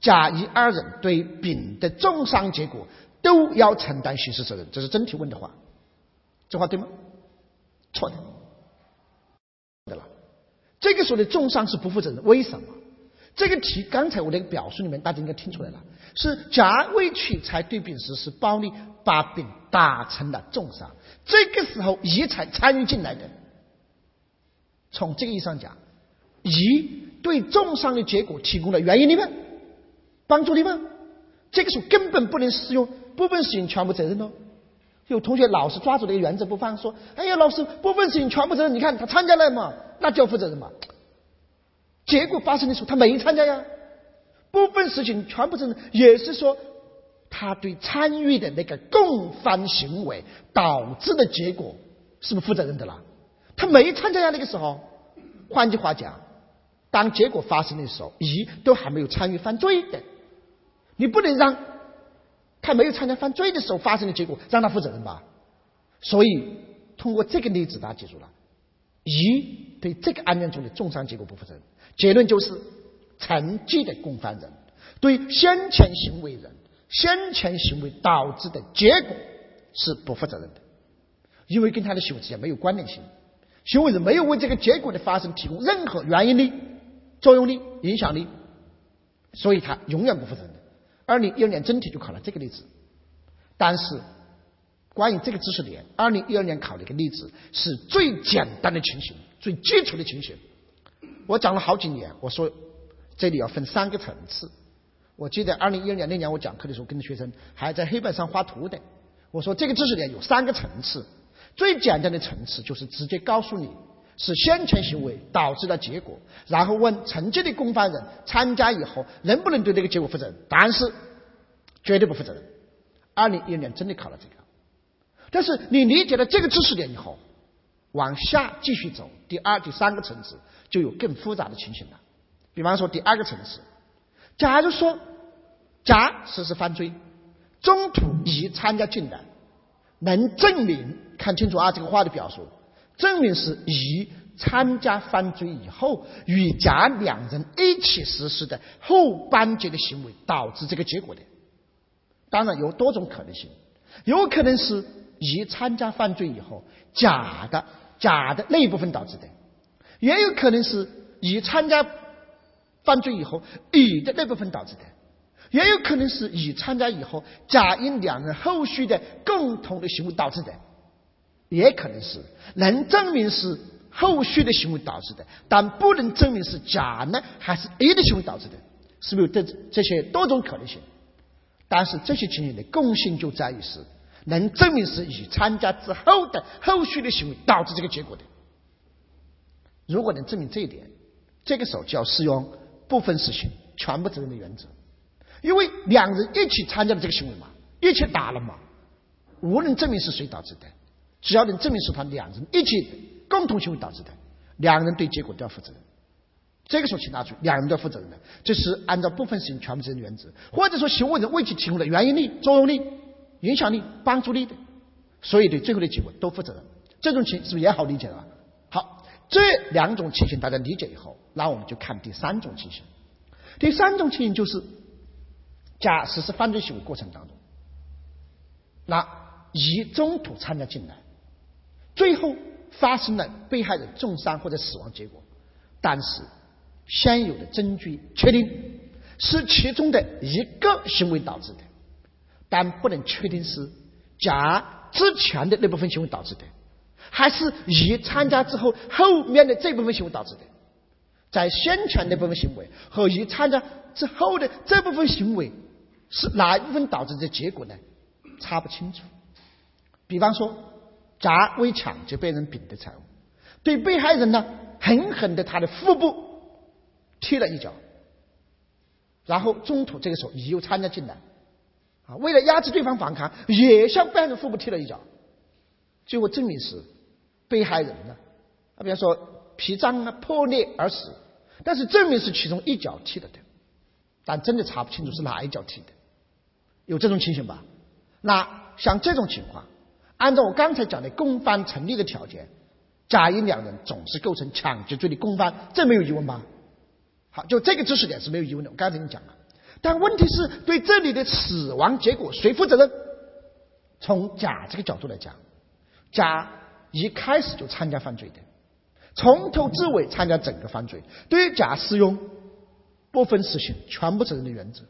C: 甲乙二人对丙的重伤结果都要承担刑事责任，这是真题问的话，这话对吗？错的，对了，这个时候的重伤是不负责任，为什么？这个题刚才我的表述里面大家应该听出来了，是甲未取财对丙实施暴力，把丙打成了重伤，这个时候乙才参与进来的，从这个意义上讲。乙对重伤的结果提供了原因的吗？帮助的吗？这个时候根本不能适用部分事情全部责任哦。有同学老是抓住这个原则不放，说：“哎呀，老师，部分事情全部责任，你看他参加了嘛，那就要负责任嘛。”结果发生的时候他没参加呀。部分事情全部责任，也是说他对参与的那个共犯行为导致的结果是不是负责任的了？他没参加呀，那个时候。换句话讲。当结果发生的时候，乙都还没有参与犯罪的，你不能让他没有参加犯罪的时候发生的结果让他负责任吧？所以通过这个例子，大家记住了，乙对这个案件中的重伤结果不负责任。结论就是，承继的共犯人对先前行为人先前行为导致的结果是不负责任的，因为跟他的行为之间没有关联性，行为人没有为这个结果的发生提供任何原因力。作用力、影响力，所以他永远不负责任。二零一二年真题就考了这个例子，但是关于这个知识点，二零一二年考的一个例子是最简单的情形、最基础的情形。我讲了好几年，我说这里要分三个层次。我记得二零一二年那年我讲课的时候，跟着学生还在黑板上画图的。我说这个知识点有三个层次，最简单的层次就是直接告诉你。是先前行为导致的结果，然后问曾经的共犯人参加以后能不能对这个结果负责任？答案是绝对不负责任。二零一二年真的考了这个，但是你理解了这个知识点以后，往下继续走，第二、第三个层次就有更复杂的情形了。比方说第二个层次，假如说甲实施犯罪，中途乙参加进来，能证明看清楚啊这个话的表述。证明是乙参加犯罪以后，与甲两人一起实施的后半截的行为导致这个结果的。当然有多种可能性，有可能是乙参加犯罪以后，甲的甲的那一部分导致的，也有可能是乙参加犯罪以后，乙的那部分导致的，也有可能是乙参加以后，甲因两人后续的共同的行为导致的。也可能是能证明是后续的行为导致的，但不能证明是甲呢还是 A 的行为导致的，是不是有这这些多种可能性？但是这些情形的共性就在于是能证明是乙参加之后的后续的行为导致这个结果的。如果能证明这一点，这个时候就要适用部分事情全部责任的原则，因为两人一起参加了这个行为嘛，一起打了嘛，无论证明是谁导致的。只要能证明是他两人一起共同行为导致的，两人对结果都要负责任。这个时候，请拿出，两人都要负责任的，这是按照部分事情全部责任的原则，或者说行为人为其提供的原因力、作用力、影响力、帮助力的，所以对最后的结果都负责任。这种情是不是也好理解了？好，这两种情形大家理解以后，那我们就看第三种情形。第三种情形就是，甲实施犯罪行为过程当中，那乙中途参加进来，最后发生了被害人重伤或者死亡结果，但是。现有的证据确定是其中的一个行为导致的，但不能确定是甲之前的那部分行为导致的，还是乙参加之后后面的这部分行为导致的。在先前那部分行为和乙参加之后的这部分行为是哪一部分导致的结果呢？查不清楚。比方说，甲为抢劫被人丙的财物，对被害人呢狠狠的他的腹部。踢了一脚，然后中途这个时候乙又参加进来，啊，为了压制对方反抗，也向被害人腹部踢了一脚，最后证明是被害人呢，啊，比方说脾脏啊破裂而死，但是证明是其中一脚踢的，但真的查不清楚是哪一脚踢的，有这种情形吧？那像这种情况，按照我刚才讲的公犯成立的条件，甲乙两人总是构成抢劫罪的公犯，这没有疑问吧？好，就这个知识点是没有疑问的。我刚才已经讲了，但问题是对这里的死亡结果谁负责任？从甲这个角度来讲，甲一开始就参加犯罪的，从头至尾参加整个犯罪，对于甲适用不分实行、全部责任的原则。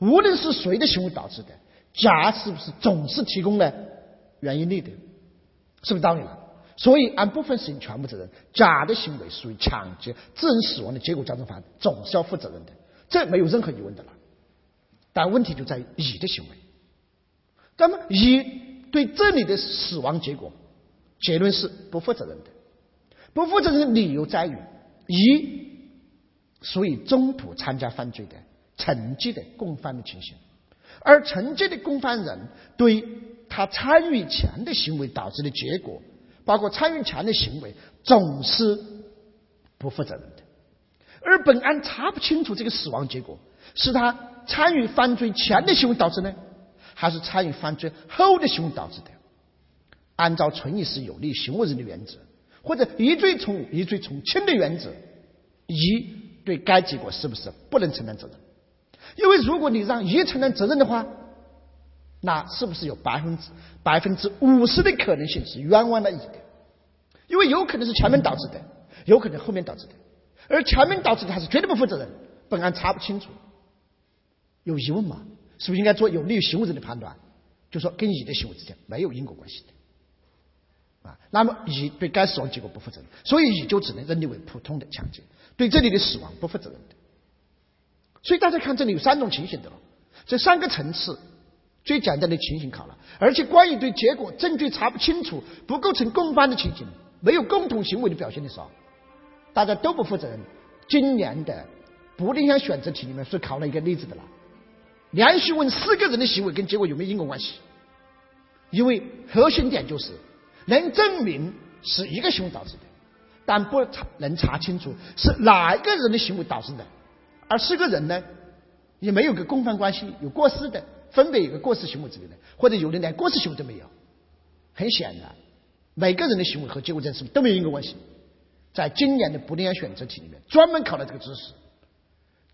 C: 无论是谁的行为导致的，甲是不是总是提供了原因力的？是不是道理了？所以，按部分实行全部责任，甲的行为属于抢劫致人死亡的结果加重犯，总是要负责任的，这没有任何疑问的了。但问题就在于乙的行为。那么，乙对这里的死亡结果，结论是不负责任的。不负责任的理由在于，乙属于中途参加犯罪的承继的共犯的情形，而承继的共犯人对他参与前的行为导致的结果。包括参与前的行为总是不负责任的，而本案查不清楚这个死亡结果是他参与犯罪前的行为导致呢，还是参与犯罪后的行为导致的？按照存疑时有利行为人的原则，或者疑罪从、疑罪从轻的原则，疑对该结果是不是不能承担责任？因为如果你让疑承担责任的话。那是不是有百分之百分之五十的可能性是冤枉了乙的？因为有可能是前面导致的，有可能后面导致的，而前面导致的他是绝对不负责任。本案查不清楚，有疑问吗？是不是应该做有利于行为人的判断？就说跟乙的行为之间没有因果关系的啊。那么乙对该死亡结果不负责任，所以乙就只能认定为普通的抢劫，对这里的死亡不负责任的。所以大家看这里有三种情形的了，这三个层次。最简单的情形考了，而且关于对结果证据查不清楚、不构成共犯的情形，没有共同行为的表现的时候，大家都不负责任。今年的不影响选择题里面是考了一个例子的了，连续问四个人的行为跟结果有没有因果关系？因为核心点就是能证明是一个行为导致的，但不查能查清楚是哪一个人的行为导致的，而四个人呢也没有个共犯关系，有过失的。分别有个过失行为之类的，或者有的连过失行为都没有。很显然，每个人的行为和结果证是都没有因果关系？在今年的不利案选择题里面，专门考了这个知识，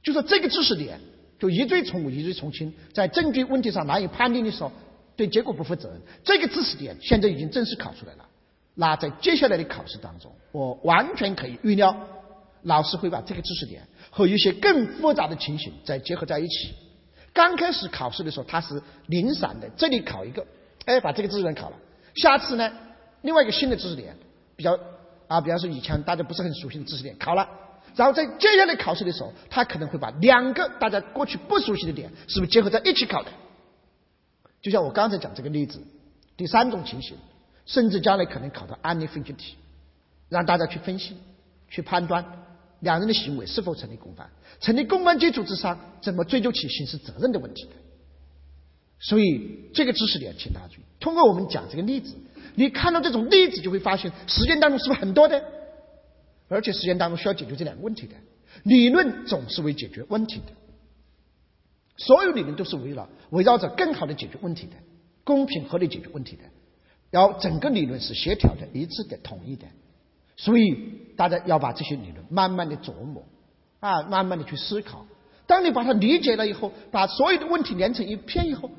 C: 就说这个知识点就疑罪从无、疑罪从轻，在证据问题上难以判定的时候，对结果不负责任。这个知识点现在已经正式考出来了。那在接下来的考试当中，我完全可以预料，老师会把这个知识点和一些更复杂的情形再结合在一起。刚开始考试的时候，它是零散的，这里考一个，哎，把这个知识点考了。下次呢，另外一个新的知识点，比较啊，比方说以前大家不是很熟悉的知识点考了，然后在接下来考试的时候，他可能会把两个大家过去不熟悉的点，是不是结合在一起考的？就像我刚才讲这个例子，第三种情形，甚至将来可能考到案例分析题，让大家去分析、去判断。两人的行为是否成立共犯？成立共犯基础之上，怎么追究起刑事责任的问题？所以这个知识点，请大家注意。通过我们讲这个例子，你看到这种例子，就会发现实践当中是不是很多的？而且实践当中需要解决这两个问题的。理论总是为解决问题的，所有理论都是围绕围绕着更好的解决问题的，公平合理解决问题的。要整个理论是协调的、一致的、统一的。所以大家要把这些理论慢慢的琢磨，啊，慢慢的去思考。当你把它理解了以后，把所有的问题连成一片以后，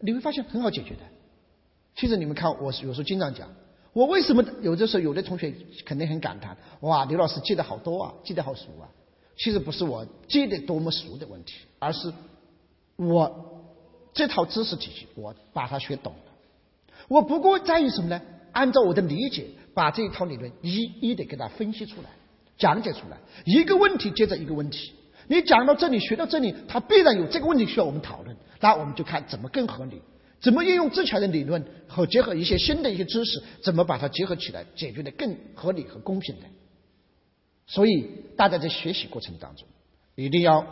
C: 你会发现很好解决的。其实你们看，我有时候经常讲，我为什么有的时候有的同学肯定很感叹，哇，刘老师记得好多啊，记得好熟啊。其实不是我记得多么熟的问题，而是我这套知识体系我把它学懂了。我不过在于什么呢？按照我的理解，把这一套理论一一的给它分析出来，讲解出来，一个问题接着一个问题。你讲到这里，学到这里，它必然有这个问题需要我们讨论。那我们就看怎么更合理，怎么运用之前的理论和结合一些新的一些知识，怎么把它结合起来，解决的更合理和公平的。所以，大家在学习过程当中，一定要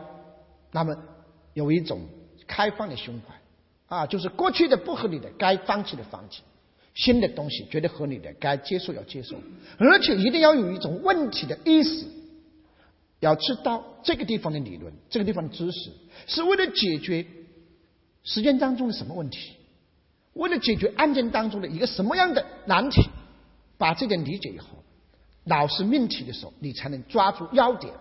C: 那么有一种开放的胸怀啊，就是过去的不合理的该放弃的放弃，新的东西觉得合理的该接受要接受，而且一定要有一种问题的意识，要知道这个地方的理论，这个地方的知识是为了解决实践当中的什么问题，为了解决案件当中的一个什么样的难题，把这点理解以后。老师命题的时候，你才能抓住要点。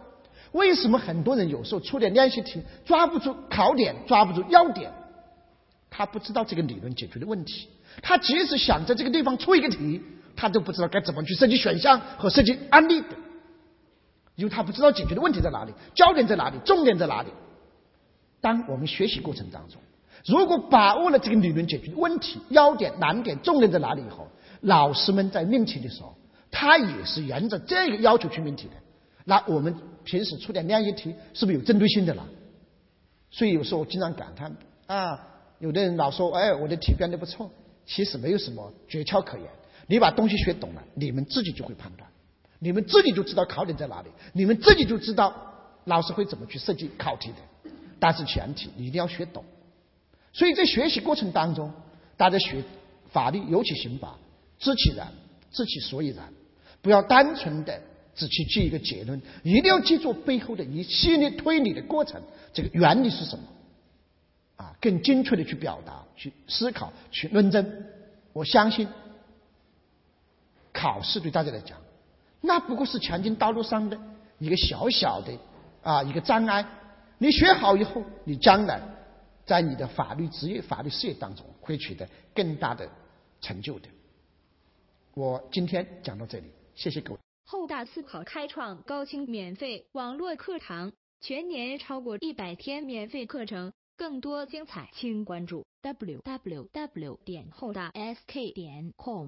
C: 为什么很多人有时候出点练习题抓不住考点，抓不住要点？他不知道这个理论解决的问题。他即使想在这个地方出一个题，他都不知道该怎么去设计选项和设计案例的，因为他不知道解决的问题在哪里，焦点在哪里，重点在哪里。当我们学习过程当中，如果把握了这个理论解决问题要点、难点、重点在哪里以后，老师们在命题的时候。他也是沿着这个要求去命题的，那我们平时出点练习题是不是有针对性的了？所以有时候我经常感叹啊，有的人老说哎我的题编的不错，其实没有什么诀窍可言。你把东西学懂了，你们自己就会判断，你们自己就知道考点在哪里，你们自己就知道老师会怎么去设计考题的。但是前提你一定要学懂。所以在学习过程当中，大家学法律，尤其刑法，知其然，知其所以然。不要单纯的只去记一个结论，一定要记住背后的一系列推理的过程，这个原理是什么？啊，更精确的去表达、去思考、去论证。我相信，考试对大家来讲，那不过是前进道路上的一个小小的啊一个障碍。你学好以后，你将来在你的法律职业、法律事业当中会取得更大的成就的。我今天讲到这里。谢谢各位。
A: 后大思考开创高清免费网络课堂，全年超过一百天免费课程，更多精彩，请关注 w w w. 点后大 s k 点 com。